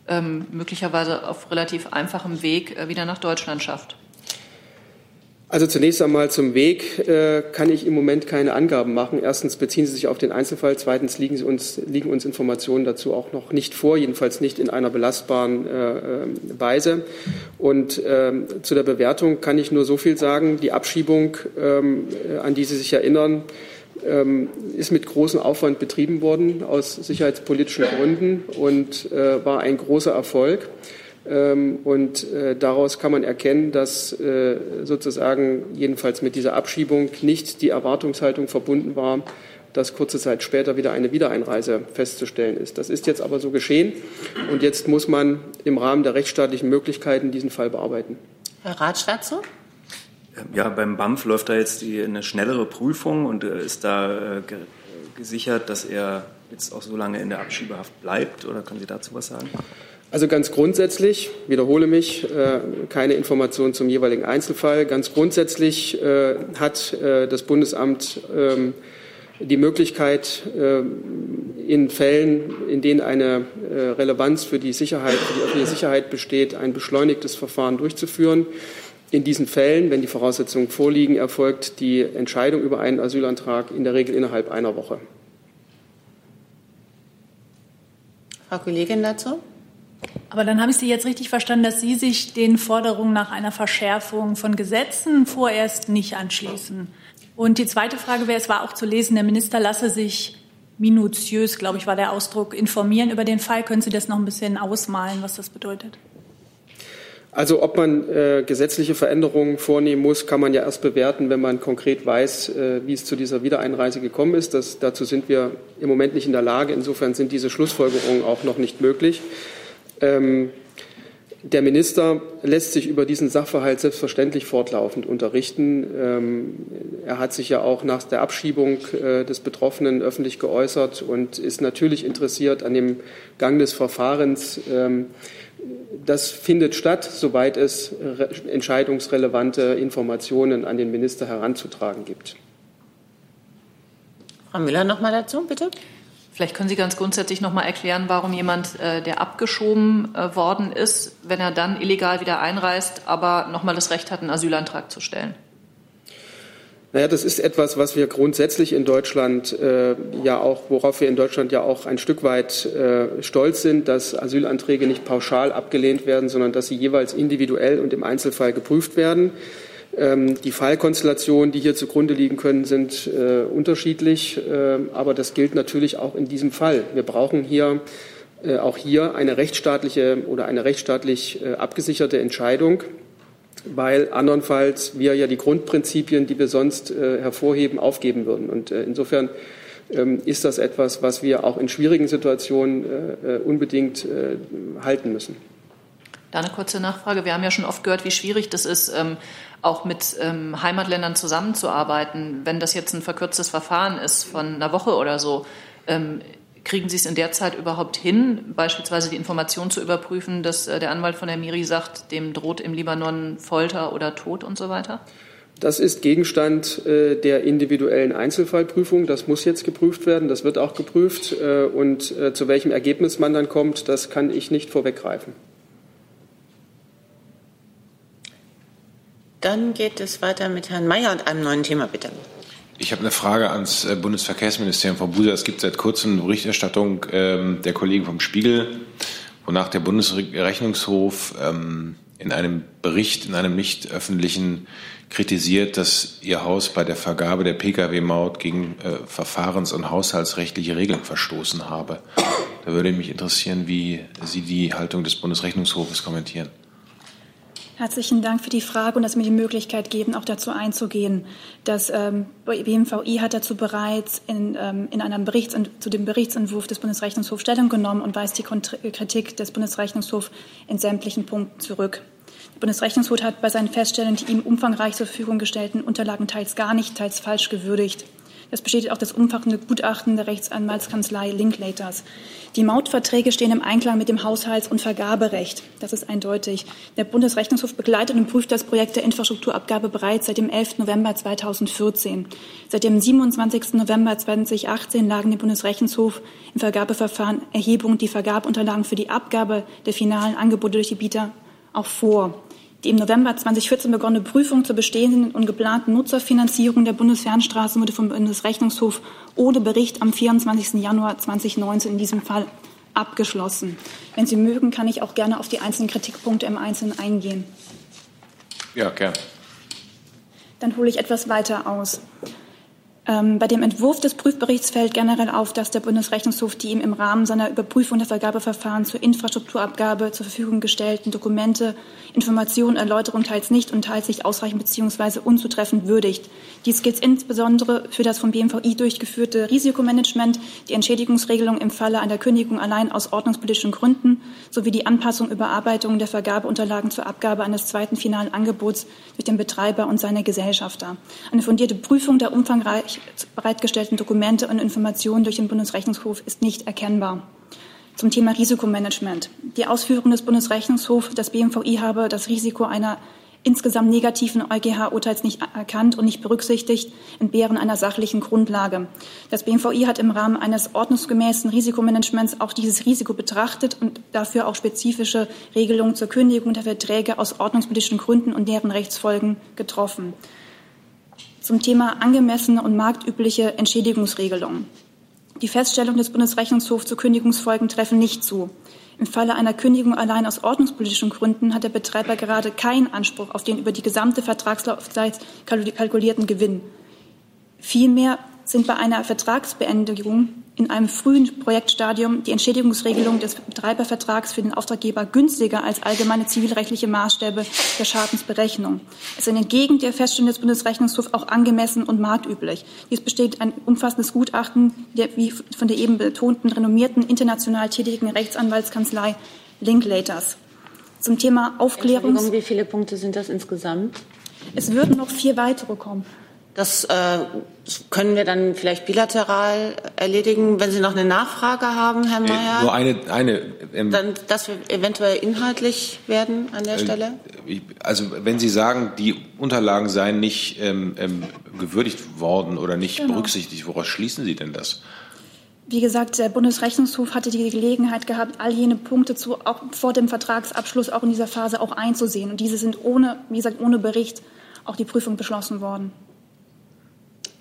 ähm, möglicherweise auf relativ einfachem Weg äh, wieder nach Deutschland schafft? Also zunächst einmal zum Weg äh, kann ich im Moment keine Angaben machen. Erstens beziehen sie sich auf den Einzelfall, zweitens liegen uns, liegen uns Informationen dazu auch noch nicht vor, jedenfalls nicht in einer belastbaren äh, äh Weise. Und ähm, zu der Bewertung kann ich nur so viel sagen. Die Abschiebung, ähm, an die Sie sich erinnern, ähm, ist mit großem Aufwand betrieben worden aus sicherheitspolitischen Gründen und äh, war ein großer Erfolg. Ähm, und äh, daraus kann man erkennen, dass äh, sozusagen jedenfalls mit dieser Abschiebung nicht die Erwartungshaltung verbunden war, dass kurze Zeit später wieder eine Wiedereinreise festzustellen ist. Das ist jetzt aber so geschehen und jetzt muss man im Rahmen der rechtsstaatlichen Möglichkeiten diesen Fall bearbeiten. Herr Ratsch dazu? Ja, beim BAMF läuft da jetzt die, eine schnellere Prüfung und äh, ist da äh, gesichert, dass er jetzt auch so lange in der Abschiebehaft bleibt? Oder können Sie dazu was sagen? Also ganz grundsätzlich, wiederhole mich, äh, keine Informationen zum jeweiligen Einzelfall. Ganz grundsätzlich äh, hat äh, das Bundesamt ähm, die Möglichkeit, in Fällen, in denen eine Relevanz für die Sicherheit, für die öffentliche Sicherheit besteht, ein beschleunigtes Verfahren durchzuführen. In diesen Fällen, wenn die Voraussetzungen vorliegen, erfolgt die Entscheidung über einen Asylantrag in der Regel innerhalb einer Woche. Frau Kollegin dazu? Aber dann habe ich Sie jetzt richtig verstanden, dass Sie sich den Forderungen nach einer Verschärfung von Gesetzen vorerst nicht anschließen. Und die zweite Frage wäre, es war auch zu lesen, der Minister lasse sich minutiös, glaube ich, war der Ausdruck, informieren über den Fall. Können Sie das noch ein bisschen ausmalen, was das bedeutet? Also ob man äh, gesetzliche Veränderungen vornehmen muss, kann man ja erst bewerten, wenn man konkret weiß, äh, wie es zu dieser Wiedereinreise gekommen ist. Das, dazu sind wir im Moment nicht in der Lage. Insofern sind diese Schlussfolgerungen auch noch nicht möglich. Ähm, der Minister lässt sich über diesen Sachverhalt selbstverständlich fortlaufend unterrichten. Ähm, er hat sich ja auch nach der Abschiebung äh, des Betroffenen öffentlich geäußert und ist natürlich interessiert an dem Gang des Verfahrens. Ähm, das findet statt, soweit es entscheidungsrelevante Informationen an den Minister heranzutragen gibt. Frau Müller noch mal dazu, bitte. Vielleicht können Sie ganz grundsätzlich noch mal erklären, warum jemand, äh, der abgeschoben äh, worden ist, wenn er dann illegal wieder einreist, aber noch mal das Recht hat, einen Asylantrag zu stellen. Naja, das ist etwas, was wir grundsätzlich in Deutschland äh, ja auch, worauf wir in Deutschland ja auch ein Stück weit äh, stolz sind, dass Asylanträge nicht pauschal abgelehnt werden, sondern dass sie jeweils individuell und im Einzelfall geprüft werden. Ähm, die Fallkonstellationen, die hier zugrunde liegen können, sind äh, unterschiedlich, äh, aber das gilt natürlich auch in diesem Fall. Wir brauchen hier äh, auch hier eine rechtsstaatliche oder eine rechtsstaatlich äh, abgesicherte Entscheidung, weil andernfalls wir ja die Grundprinzipien, die wir sonst äh, hervorheben, aufgeben würden. Und äh, insofern ähm, ist das etwas, was wir auch in schwierigen Situationen unbedingt halten müssen. Da eine kurze Nachfrage. Wir haben ja schon oft gehört, wie schwierig das ist, ähm, auch mit ähm, Heimatländern zusammenzuarbeiten. Wenn das jetzt ein verkürztes Verfahren ist von einer Woche oder so, ähm, kriegen Sie es in der Zeit überhaupt hin, beispielsweise die Information zu überprüfen, dass äh, der Anwalt von der Miri sagt, dem droht im Libanon Folter oder Tod und so weiter? Das ist Gegenstand äh, der individuellen Einzelfallprüfung. Das muss jetzt geprüft werden. Das wird auch geprüft. Äh, und äh, zu welchem Ergebnis man dann kommt, das kann ich nicht vorweggreifen. Dann geht es weiter mit Herrn Mayer und einem neuen Thema, bitte. Ich habe eine Frage ans äh, Bundesverkehrsministerium. Frau Buser, es gibt seit kurzem eine Berichterstattung ähm, der Kollegen vom Spiegel, wonach der Bundesrechnungshof ähm, in einem Bericht, in einem nicht öffentlichen, kritisiert, dass Ihr Haus bei der Vergabe der Pkw-Maut gegen äh, verfahrens- und haushaltsrechtliche Regeln verstoßen habe. Da würde mich interessieren, wie Sie die Haltung des Bundesrechnungshofes kommentieren. Herzlichen Dank für die Frage und dass Sie mir die Möglichkeit geben, auch dazu einzugehen. Das ähm, BMVI hat dazu bereits in, ähm, in einem Berichts zu dem Berichtsentwurf des Bundesrechnungshofs Stellung genommen und weist die Kritik des Bundesrechnungshofs in sämtlichen Punkten zurück. Der Bundesrechnungshof hat bei seinen Feststellungen die ihm umfangreich zur Verfügung gestellten Unterlagen teils gar nicht, teils falsch gewürdigt. Das bestätigt auch das umfassende Gutachten der Rechtsanwaltskanzlei Linklaters. Die Mautverträge stehen im Einklang mit dem Haushalts- und Vergaberecht. Das ist eindeutig. Der Bundesrechnungshof begleitet und prüft das Projekt der Infrastrukturabgabe bereits seit dem 11. November 2014. Seit dem 27. November 2018 lagen dem Bundesrechnungshof im Vergabeverfahren Erhebung die Vergabeunterlagen für die Abgabe der finalen Angebote durch die Bieter auch vor. Die im November 2014 begonnene Prüfung zur bestehenden und geplanten Nutzerfinanzierung der Bundesfernstraßen wurde vom Bundesrechnungshof ohne Bericht am 24. Januar 2019 in diesem Fall abgeschlossen. Wenn Sie mögen, kann ich auch gerne auf die einzelnen Kritikpunkte im Einzelnen eingehen. Ja, gerne. Dann hole ich etwas weiter aus. Ähm, bei dem Entwurf des Prüfberichts fällt generell auf, dass der Bundesrechnungshof die ihm im Rahmen seiner Überprüfung der Vergabeverfahren zur Infrastrukturabgabe zur Verfügung gestellten Dokumente, Informationen, Erläuterungen teils nicht und teils nicht ausreichend bzw. unzutreffend würdigt. Dies gilt insbesondere für das vom BMVI durchgeführte Risikomanagement, die Entschädigungsregelung im Falle einer Kündigung allein aus ordnungspolitischen Gründen sowie die Anpassung Überarbeitung der Vergabeunterlagen zur Abgabe eines zweiten finalen Angebots durch den Betreiber und seine Gesellschafter. Eine fundierte Prüfung der umfangreich bereitgestellten Dokumente und Informationen durch den Bundesrechnungshof ist nicht erkennbar. Zum Thema Risikomanagement. Die Ausführung des Bundesrechnungshofs, das BMVI habe das Risiko einer insgesamt negativen EuGH-Urteils nicht erkannt und nicht berücksichtigt, entbehren einer sachlichen Grundlage. Das BMVI hat im Rahmen eines ordnungsgemäßen Risikomanagements auch dieses Risiko betrachtet und dafür auch spezifische Regelungen zur Kündigung der Verträge aus ordnungspolitischen Gründen und deren Rechtsfolgen getroffen zum Thema angemessene und marktübliche Entschädigungsregelungen. Die Feststellung des Bundesrechnungshofs zu Kündigungsfolgen treffen nicht zu. Im Falle einer Kündigung allein aus ordnungspolitischen Gründen hat der Betreiber gerade keinen Anspruch auf den über die gesamte Vertragslaufzeit kalkulierten Gewinn. Vielmehr sind bei einer Vertragsbeendigung in einem frühen Projektstadium die Entschädigungsregelung des Betreibervertrags für den Auftraggeber günstiger als allgemeine zivilrechtliche Maßstäbe der Schadensberechnung. Es ist entgegen der Feststellung des Bundesrechnungshofs auch angemessen und marktüblich. Dies besteht ein umfassendes Gutachten der, wie von der eben betonten renommierten international tätigen Rechtsanwaltskanzlei Linklaters. Zum Thema Aufklärung. Wie viele Punkte sind das insgesamt? Es würden noch vier weitere kommen. Das äh, können wir dann vielleicht bilateral erledigen. Wenn Sie noch eine Nachfrage haben, Herr Mayer. Äh, nur eine. eine ähm, dann, dass wir eventuell inhaltlich werden an der äh, Stelle? Also wenn Sie sagen, die Unterlagen seien nicht ähm, ähm, gewürdigt worden oder nicht genau. berücksichtigt, woraus schließen Sie denn das? Wie gesagt, der Bundesrechnungshof hatte die Gelegenheit gehabt, all jene Punkte zu, auch vor dem Vertragsabschluss auch in dieser Phase auch einzusehen. Und diese sind ohne, wie gesagt, ohne Bericht auch die Prüfung beschlossen worden.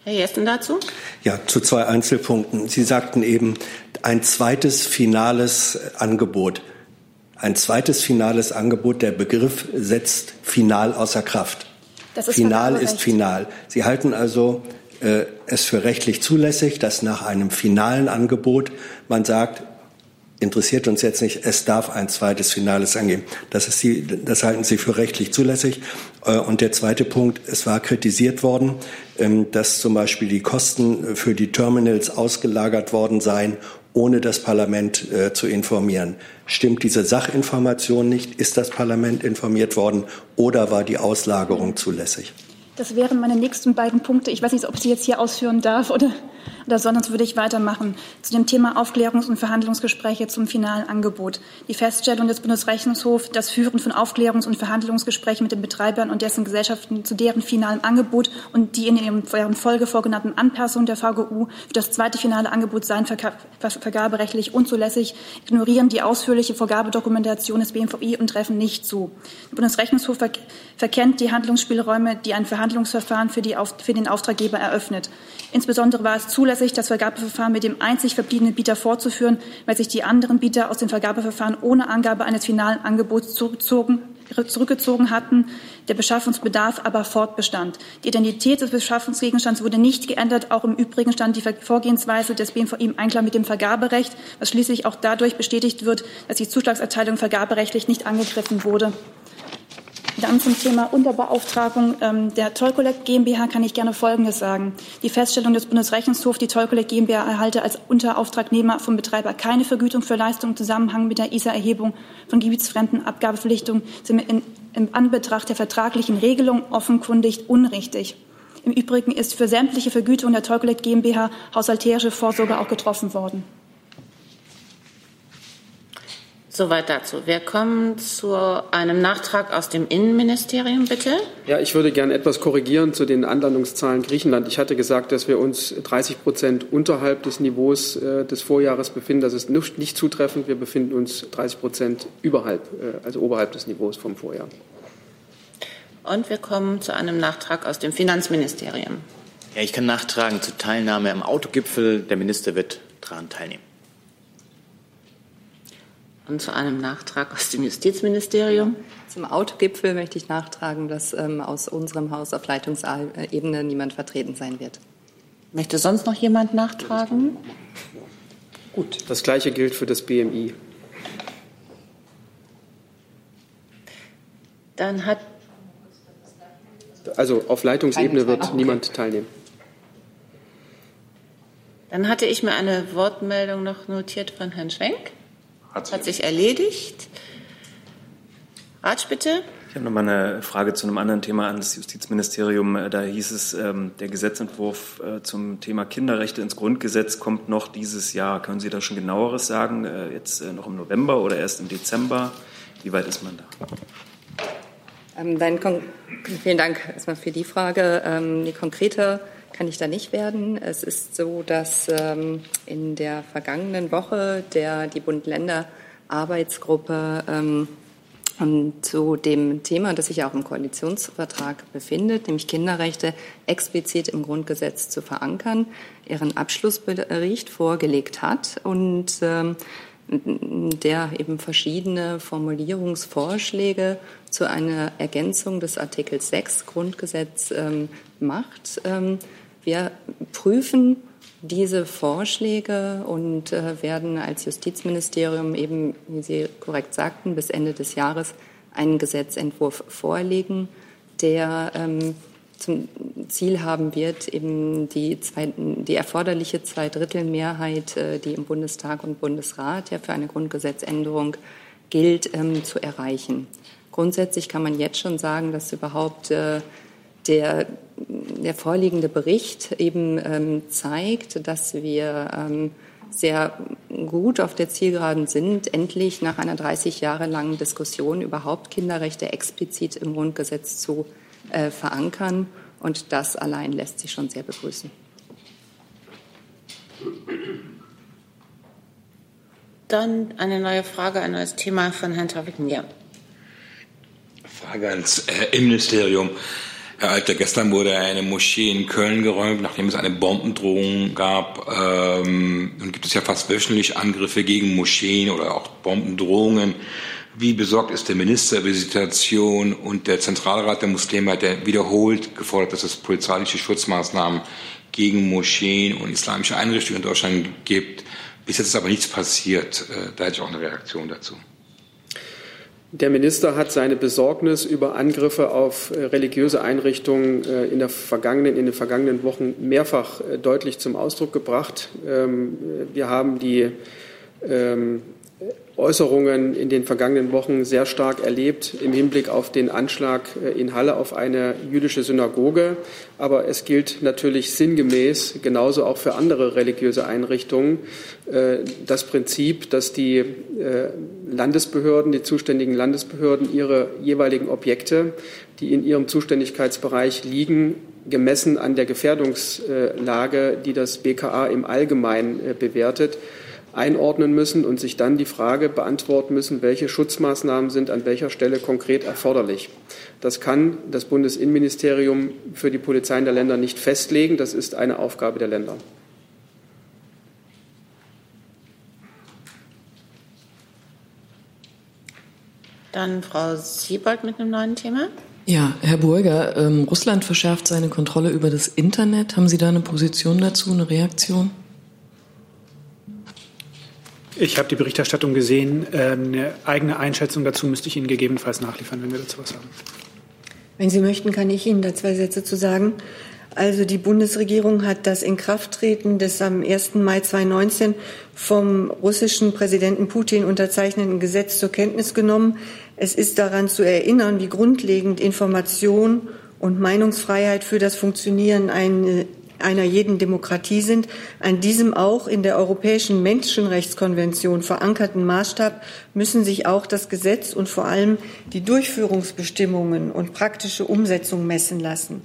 Herr Jessen dazu? Ja, zu zwei Einzelpunkten. Sie sagten eben ein zweites finales Angebot. Ein zweites finales Angebot, der Begriff setzt final außer Kraft. Das ist final ist final. Sie halten also äh, es für rechtlich zulässig, dass nach einem finalen Angebot man sagt, interessiert uns jetzt nicht, es darf ein zweites Finales angehen. Das, ist die, das halten Sie für rechtlich zulässig. Äh, und der zweite Punkt, es war kritisiert worden, ähm, dass zum Beispiel die Kosten für die Terminals ausgelagert worden seien, ohne das Parlament äh, zu informieren. Stimmt diese Sachinformation nicht? Ist das Parlament informiert worden oder war die Auslagerung zulässig? Das wären meine nächsten beiden Punkte. Ich weiß nicht, ob ich sie jetzt hier ausführen darf oder oder sonst würde ich weitermachen zu dem Thema Aufklärungs- und Verhandlungsgespräche zum finalen Angebot. Die Feststellung des Bundesrechnungshofs, das Führen von Aufklärungs- und Verhandlungsgesprächen mit den Betreibern und dessen Gesellschaften zu deren finalen Angebot und die in ihren Folge vorgenannten Anpassungen der VGU für das zweite finale Angebot seien vergaberechtlich unzulässig, ignorieren die ausführliche Vergabedokumentation des BMVI und treffen nicht zu. Der Bundesrechnungshof verkennt die Handlungsspielräume, die ein Verhandlungsverfahren für, die, für den Auftraggeber eröffnet. Insbesondere war es zulässig, das Vergabeverfahren mit dem einzig verbliebenen Bieter fortzuführen, weil sich die anderen Bieter aus dem Vergabeverfahren ohne Angabe eines finalen Angebots zurückgezogen hatten, der Beschaffungsbedarf aber fortbestand. Die Identität des Beschaffungsgegenstands wurde nicht geändert. Auch im Übrigen stand die Vorgehensweise des BMVI im Einklang mit dem Vergaberecht, was schließlich auch dadurch bestätigt wird, dass die Zuschlagserteilung vergaberechtlich nicht angegriffen wurde. Dann zum Thema Unterbeauftragung ähm, der Tollcollect GmbH kann ich gerne Folgendes sagen. Die Feststellung des Bundesrechnungshofs, die Tollcollect GmbH erhalte als Unterauftragnehmer vom Betreiber keine Vergütung für Leistungen im Zusammenhang mit der ISA-Erhebung von gebietsfremden Abgabeverpflichtungen, sind in, im Anbetracht der vertraglichen Regelung offenkundig unrichtig. Im Übrigen ist für sämtliche Vergütungen der Tollcollect GmbH haushalterische Vorsorge auch getroffen worden. Soweit dazu. Wir kommen zu einem Nachtrag aus dem Innenministerium, bitte. Ja, ich würde gerne etwas korrigieren zu den Anlandungszahlen Griechenland. Ich hatte gesagt, dass wir uns 30 Prozent unterhalb des Niveaus äh, des Vorjahres befinden. Das ist nicht, nicht, zutreffend. Wir befinden uns 30 Prozent überhalb, äh, also oberhalb des Niveaus vom Vorjahr. Und wir kommen zu einem Nachtrag aus dem Finanzministerium. Ja, ich kann nachtragen zur Teilnahme am Autogipfel. Der Minister wird daran teilnehmen. Und zu einem Nachtrag aus dem Justizministerium. Zum Autogipfel möchte ich nachtragen, dass ähm, aus unserem Haus auf Leitungsebene niemand vertreten sein wird. Möchte sonst noch jemand nachtragen? Gut. Das Gleiche gilt für das BMI. Dann hat. Also auf Leitungsebene wird niemand teilnehmen. Dann hatte ich mir eine Wortmeldung noch notiert von Herrn Schwenk. Hat, Hat sich erledigt. Ratsch, bitte. Ich habe noch mal eine Frage zu einem anderen Thema an das Justizministerium. Da hieß es, ähm, der Gesetzentwurf äh, zum Thema Kinderrechte ins Grundgesetz kommt noch dieses Jahr. Können Sie da schon genaueres sagen? Äh, jetzt äh, noch im November oder erst im Dezember? Wie weit ist man da? Ähm, dann vielen Dank erstmal für die Frage. Ähm, die konkrete kann ich da nicht werden. Es ist so, dass ähm, in der vergangenen Woche der, die Bund-Länder-Arbeitsgruppe ähm, und zu dem Thema, das sich auch im Koalitionsvertrag befindet, nämlich Kinderrechte explizit im Grundgesetz zu verankern, ihren Abschlussbericht vorgelegt hat und ähm, der eben verschiedene Formulierungsvorschläge zu einer Ergänzung des Artikels 6 Grundgesetz ähm, macht. Ähm, wir prüfen diese Vorschläge und äh, werden als Justizministerium eben, wie Sie korrekt sagten, bis Ende des Jahres einen Gesetzentwurf vorlegen, der ähm, zum Ziel haben wird, eben die, zwei, die erforderliche Zweidrittelmehrheit, äh, die im Bundestag und Bundesrat ja für eine Grundgesetzänderung gilt, ähm, zu erreichen. Grundsätzlich kann man jetzt schon sagen, dass überhaupt äh, der, der vorliegende Bericht eben ähm, zeigt, dass wir ähm, sehr gut auf der Zielgeraden sind, endlich nach einer 30 Jahre langen Diskussion überhaupt Kinderrechte explizit im Grundgesetz zu äh, verankern. Und das allein lässt sich schon sehr begrüßen. Dann eine neue Frage, ein neues Thema von Herrn Tavik. Ja. Frage ans äh, Innenministerium. Herr Alter, gestern wurde eine Moschee in Köln geräumt, nachdem es eine Bombendrohung gab. Ähm, nun gibt es ja fast wöchentlich Angriffe gegen Moscheen oder auch Bombendrohungen. Wie besorgt ist der Minister über die Situation? Und der Zentralrat der Muslime hat ja wiederholt gefordert, dass es polizeiliche Schutzmaßnahmen gegen Moscheen und islamische Einrichtungen in Deutschland gibt. Bis jetzt ist aber nichts passiert. Äh, da hätte ich auch eine Reaktion dazu. Der Minister hat seine Besorgnis über Angriffe auf äh, religiöse Einrichtungen äh, in, der vergangenen, in den vergangenen Wochen mehrfach äh, deutlich zum Ausdruck gebracht. Ähm, wir haben die ähm, Äußerungen in den vergangenen Wochen sehr stark erlebt im Hinblick auf den Anschlag äh, in Halle auf eine jüdische Synagoge. Aber es gilt natürlich sinngemäß, genauso auch für andere religiöse Einrichtungen, äh, das Prinzip, dass die äh, Landesbehörden, die zuständigen Landesbehörden ihre jeweiligen Objekte, die in ihrem Zuständigkeitsbereich liegen, gemessen an der Gefährdungslage, die das BKA im Allgemeinen bewertet, einordnen müssen und sich dann die Frage beantworten müssen, welche Schutzmaßnahmen sind an welcher Stelle konkret erforderlich. Das kann das Bundesinnenministerium für die Polizeien der Länder nicht festlegen. Das ist eine Aufgabe der Länder. Dann Frau Siebold mit einem neuen Thema. Ja, Herr Burger, ähm, Russland verschärft seine Kontrolle über das Internet. Haben Sie da eine Position dazu, eine Reaktion? Ich habe die Berichterstattung gesehen. Ähm, eine eigene Einschätzung dazu müsste ich Ihnen gegebenenfalls nachliefern, wenn wir dazu was haben. Wenn Sie möchten, kann ich Ihnen da zwei Sätze zu sagen. Also die Bundesregierung hat das Inkrafttreten des am 1. Mai 2019 vom russischen Präsidenten Putin unterzeichneten Gesetz zur Kenntnis genommen. Es ist daran zu erinnern, wie grundlegend Information und Meinungsfreiheit für das Funktionieren einer jeden Demokratie sind, an diesem auch in der Europäischen Menschenrechtskonvention verankerten Maßstab müssen sich auch das Gesetz und vor allem die Durchführungsbestimmungen und praktische Umsetzung messen lassen.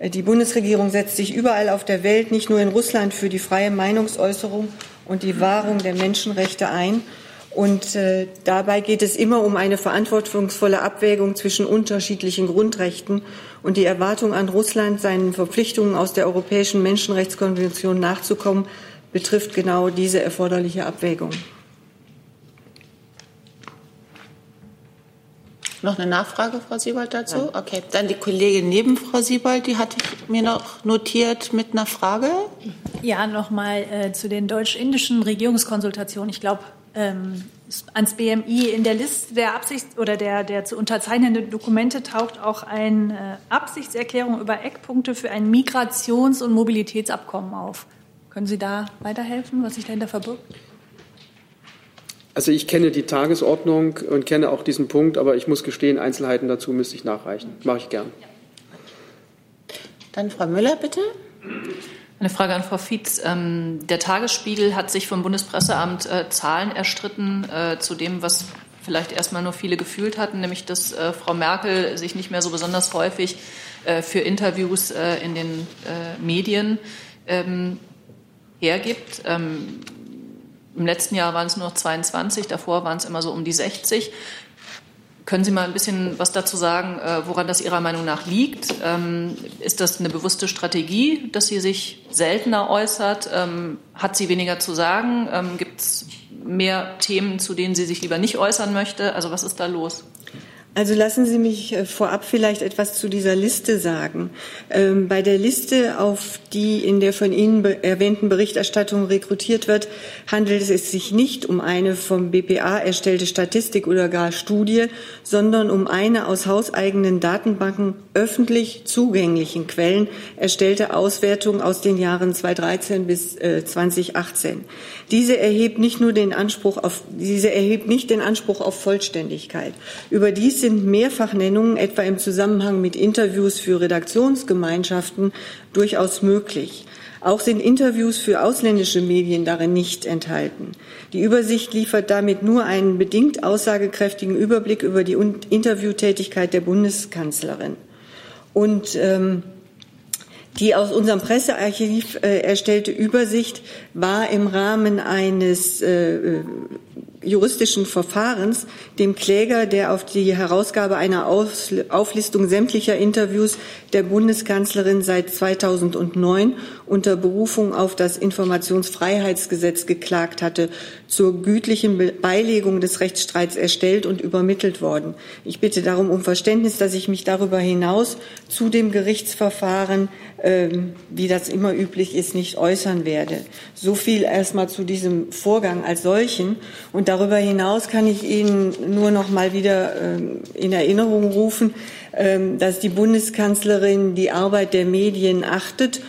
Die Bundesregierung setzt sich überall auf der Welt, nicht nur in Russland, für die freie Meinungsäußerung und die Wahrung der Menschenrechte ein. Und äh, dabei geht es immer um eine verantwortungsvolle Abwägung zwischen unterschiedlichen Grundrechten und die Erwartung an Russland, seinen Verpflichtungen aus der Europäischen Menschenrechtskonvention nachzukommen, betrifft genau diese erforderliche Abwägung. Noch eine Nachfrage, Frau Siebold, dazu? Ja. Okay, dann die Kollegin neben Frau Siebold, die hatte ich mir noch notiert mit einer Frage. Ja, nochmal äh, zu den deutsch-indischen Regierungskonsultationen. Ich glaube, ähm, ans BMI in der Liste der Absichts- oder der, der zu unterzeichnenden Dokumente taucht auch eine äh, Absichtserklärung über Eckpunkte für ein Migrations- und Mobilitätsabkommen auf. Können Sie da weiterhelfen, was sich dahinter verbirgt? Also ich kenne die Tagesordnung und kenne auch diesen Punkt, aber ich muss gestehen, Einzelheiten dazu müsste ich nachreichen. Mache ich gern. Dann Frau Müller, bitte. Eine Frage an Frau Fietz. Ähm, der Tagesspiegel hat sich vom Bundespresseamt äh, Zahlen erstritten äh, zu dem, was vielleicht erstmal nur viele gefühlt hatten, nämlich dass äh, Frau Merkel sich nicht mehr so besonders häufig für Interviews in den Medien ähm, hergibt. Ähm, im letzten Jahr waren es nur noch 22, davor waren es immer so um die 60. Können Sie mal ein bisschen was dazu sagen, äh, woran das Ihrer Meinung nach liegt? Ähm, ist das eine bewusste Strategie, dass sie sich seltener äußert? Ähm, hat sie weniger zu sagen? Ähm, Gibt es mehr Themen, zu denen sie sich lieber nicht äußern möchte? Also was ist da los? Also lassen Sie mich äh, vorab vielleicht etwas zu dieser Liste sagen. Ähm, bei der Liste, auf die in der von Ihnen erwähnten Berichterstattung rekrutiert wird, handelt es sich nicht um eine vom BPA erstellte Statistik oder gar Studie, sondern um eine aus hauseigenen Datenbanken öffentlich zugänglichen Quellen erstellte Auswertung aus den Jahren 2013 bis äh, 2018. Diese erhebt nicht nur den Anspruch auf, diese erhebt nicht den Anspruch auf Vollständigkeit. Überdies sind Mehrfachnennungen etwa im Zusammenhang mit Interviews für Redaktionsgemeinschaften durchaus möglich. Auch sind Interviews für ausländische Medien darin nicht enthalten. Die Übersicht liefert damit nur einen bedingt aussagekräftigen Überblick über die Interviewtätigkeit der Bundeskanzlerin. Und ähm, die aus unserem Pressearchiv äh, erstellte Übersicht war im Rahmen eines äh, juristischen Verfahrens dem Kläger, der auf die Herausgabe einer Auflistung sämtlicher Interviews der Bundeskanzlerin seit 2009 unter Berufung auf das Informationsfreiheitsgesetz geklagt hatte, zur gütlichen Beilegung des Rechtsstreits erstellt und übermittelt worden. Ich bitte darum um Verständnis, dass ich mich darüber hinaus zu dem Gerichtsverfahren, ähm, wie das immer üblich ist, nicht äußern werde. So viel erstmal zu diesem Vorgang als solchen. Und darüber hinaus kann ich Ihnen nur noch mal wieder ähm, in Erinnerung rufen, ähm, dass die Bundeskanzlerin die Arbeit der Medien achtet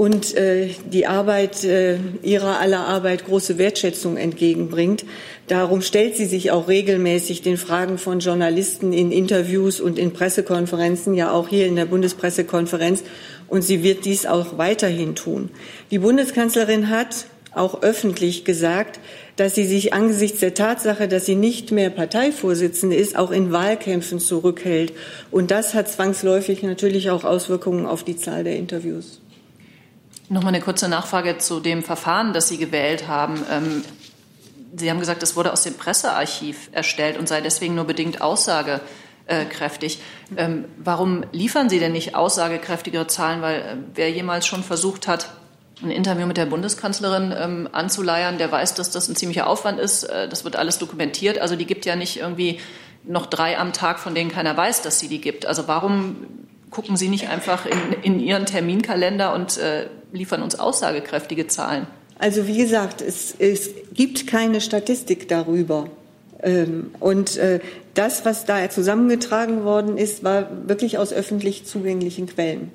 und äh, die Arbeit äh, ihrer aller Arbeit große Wertschätzung entgegenbringt. Darum stellt sie sich auch regelmäßig den Fragen von Journalisten in Interviews und in Pressekonferenzen, ja auch hier in der Bundespressekonferenz. Und sie wird dies auch weiterhin tun. Die Bundeskanzlerin hat auch öffentlich gesagt, dass sie sich angesichts der Tatsache, dass sie nicht mehr Parteivorsitzende ist, auch in Wahlkämpfen zurückhält. Und das hat zwangsläufig natürlich auch Auswirkungen auf die Zahl der Interviews. Noch mal eine kurze Nachfrage zu dem Verfahren, das Sie gewählt haben. Ähm, Sie haben gesagt, es wurde aus dem Pressearchiv erstellt und sei deswegen nur bedingt aussagekräftig. Ähm, warum liefern Sie denn nicht aussagekräftigere Zahlen? Weil äh, wer jemals schon versucht hat, ein Interview mit der Bundeskanzlerin ähm, anzuleiern, der weiß, dass das ein ziemlicher Aufwand ist. Äh, das wird alles dokumentiert. Also die gibt ja nicht irgendwie noch drei am Tag, von denen keiner weiß, dass sie die gibt. Also warum gucken Sie nicht einfach in, in Ihren Terminkalender und äh, liefern uns aussagekräftige Zahlen? Also wie gesagt, es, es gibt keine Statistik darüber. Ähm, und äh, das, was da zusammengetragen worden ist, war wirklich aus öffentlich zugänglichen Quellen.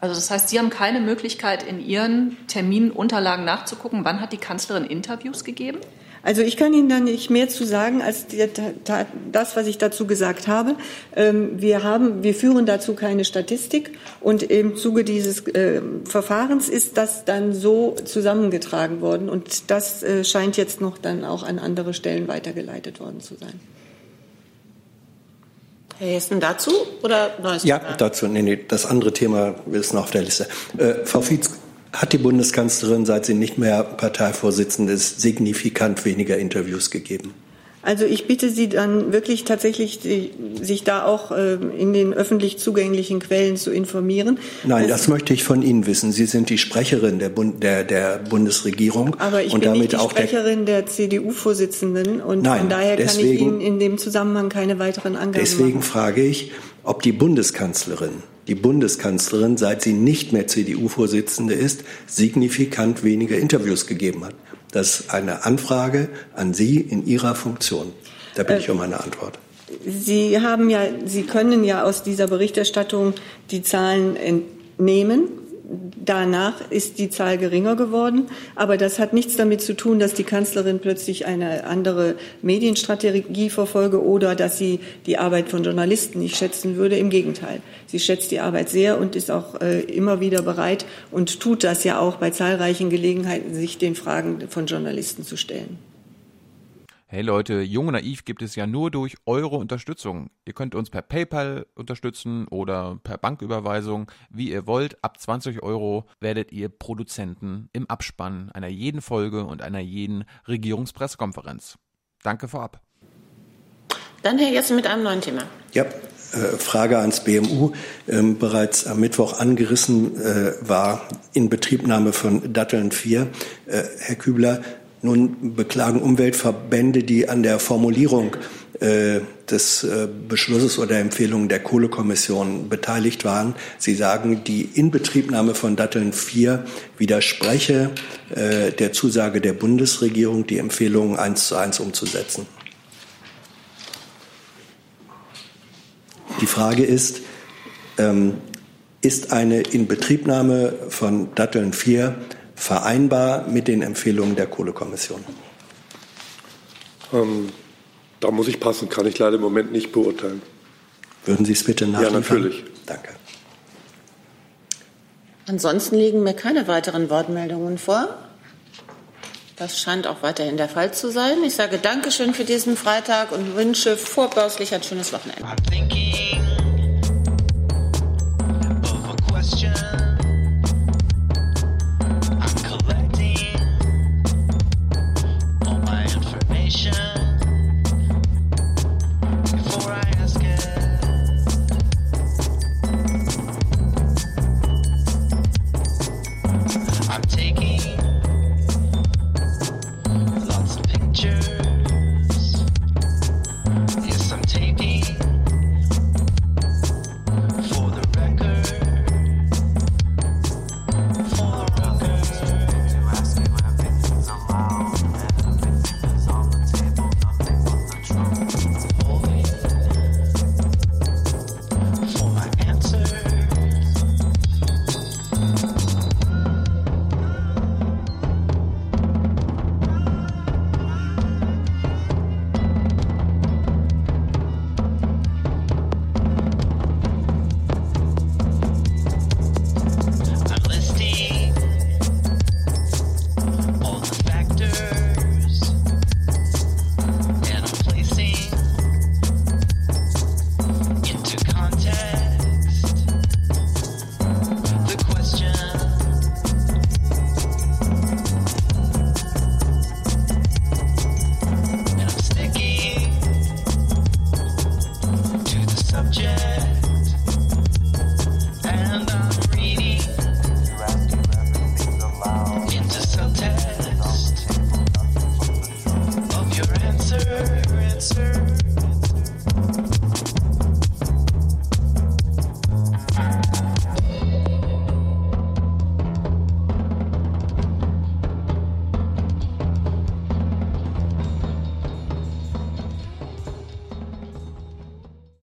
Also das heißt, Sie haben keine Möglichkeit, in Ihren Terminunterlagen nachzugucken, wann hat die Kanzlerin Interviews gegeben? Also ich kann Ihnen da nicht mehr zu sagen als das, was ich dazu gesagt habe. Ähm, wir haben, wir führen dazu keine Statistik und im Zuge dieses ähm, Verfahrens ist das dann so zusammengetragen worden und das äh, scheint jetzt noch dann auch an andere Stellen weitergeleitet worden zu sein. Herr Hessen dazu oder neues Ja, dazu. Nee, nee, das andere Thema ist noch auf der Liste. Äh, Frau Fietz, hat die Bundeskanzlerin, seit sie nicht mehr Parteivorsitzende ist, signifikant weniger Interviews gegeben? Also ich bitte Sie dann wirklich tatsächlich, sich da auch äh, in den öffentlich zugänglichen Quellen zu informieren. Nein, das, das möchte ich von Ihnen wissen. Sie sind die Sprecherin der, Bund, der, der Bundesregierung. Aber ich und bin damit nicht die Sprecherin der, der CDU-Vorsitzenden und Nein, von daher deswegen, kann ich Ihnen in dem Zusammenhang keine weiteren Angaben Deswegen machen. frage ich, ob die Bundeskanzlerin, die Bundeskanzlerin, seit sie nicht mehr CDU-Vorsitzende ist, signifikant weniger Interviews gegeben hat. Das ist eine Anfrage an Sie in Ihrer Funktion. Da bitte ich äh, um eine Antwort. Sie haben ja, Sie können ja aus dieser Berichterstattung die Zahlen entnehmen. Danach ist die Zahl geringer geworden. Aber das hat nichts damit zu tun, dass die Kanzlerin plötzlich eine andere Medienstrategie verfolge oder dass sie die Arbeit von Journalisten nicht schätzen würde. Im Gegenteil. Sie schätzt die Arbeit sehr und ist auch äh, immer wieder bereit und tut das ja auch bei zahlreichen Gelegenheiten, sich den Fragen von Journalisten zu stellen. Hey Leute, Jung und Naiv gibt es ja nur durch eure Unterstützung. Ihr könnt uns per PayPal unterstützen oder per Banküberweisung, wie ihr wollt. Ab 20 Euro werdet ihr Produzenten im Abspann einer jeden Folge und einer jeden Regierungspressekonferenz. Danke vorab. Dann Herr Jessen mit einem neuen Thema. Ja, äh, Frage ans BMU. Ähm, bereits am Mittwoch angerissen äh, war Inbetriebnahme von Datteln 4. Äh, Herr Kübler, nun beklagen Umweltverbände, die an der Formulierung äh, des äh, Beschlusses oder Empfehlungen der Kohlekommission beteiligt waren. Sie sagen, die Inbetriebnahme von Datteln 4 widerspreche äh, der Zusage der Bundesregierung, die Empfehlungen eins zu eins umzusetzen. Die Frage ist, ähm, ist eine Inbetriebnahme von Datteln 4 vereinbar mit den Empfehlungen der Kohlekommission? Ähm, da muss ich passen, kann ich leider im Moment nicht beurteilen. Würden Sie es bitte nachliefern? Ja, natürlich. Danke. Ansonsten liegen mir keine weiteren Wortmeldungen vor. Das scheint auch weiterhin der Fall zu sein. Ich sage Dankeschön für diesen Freitag und wünsche vorbörslich ein schönes Wochenende.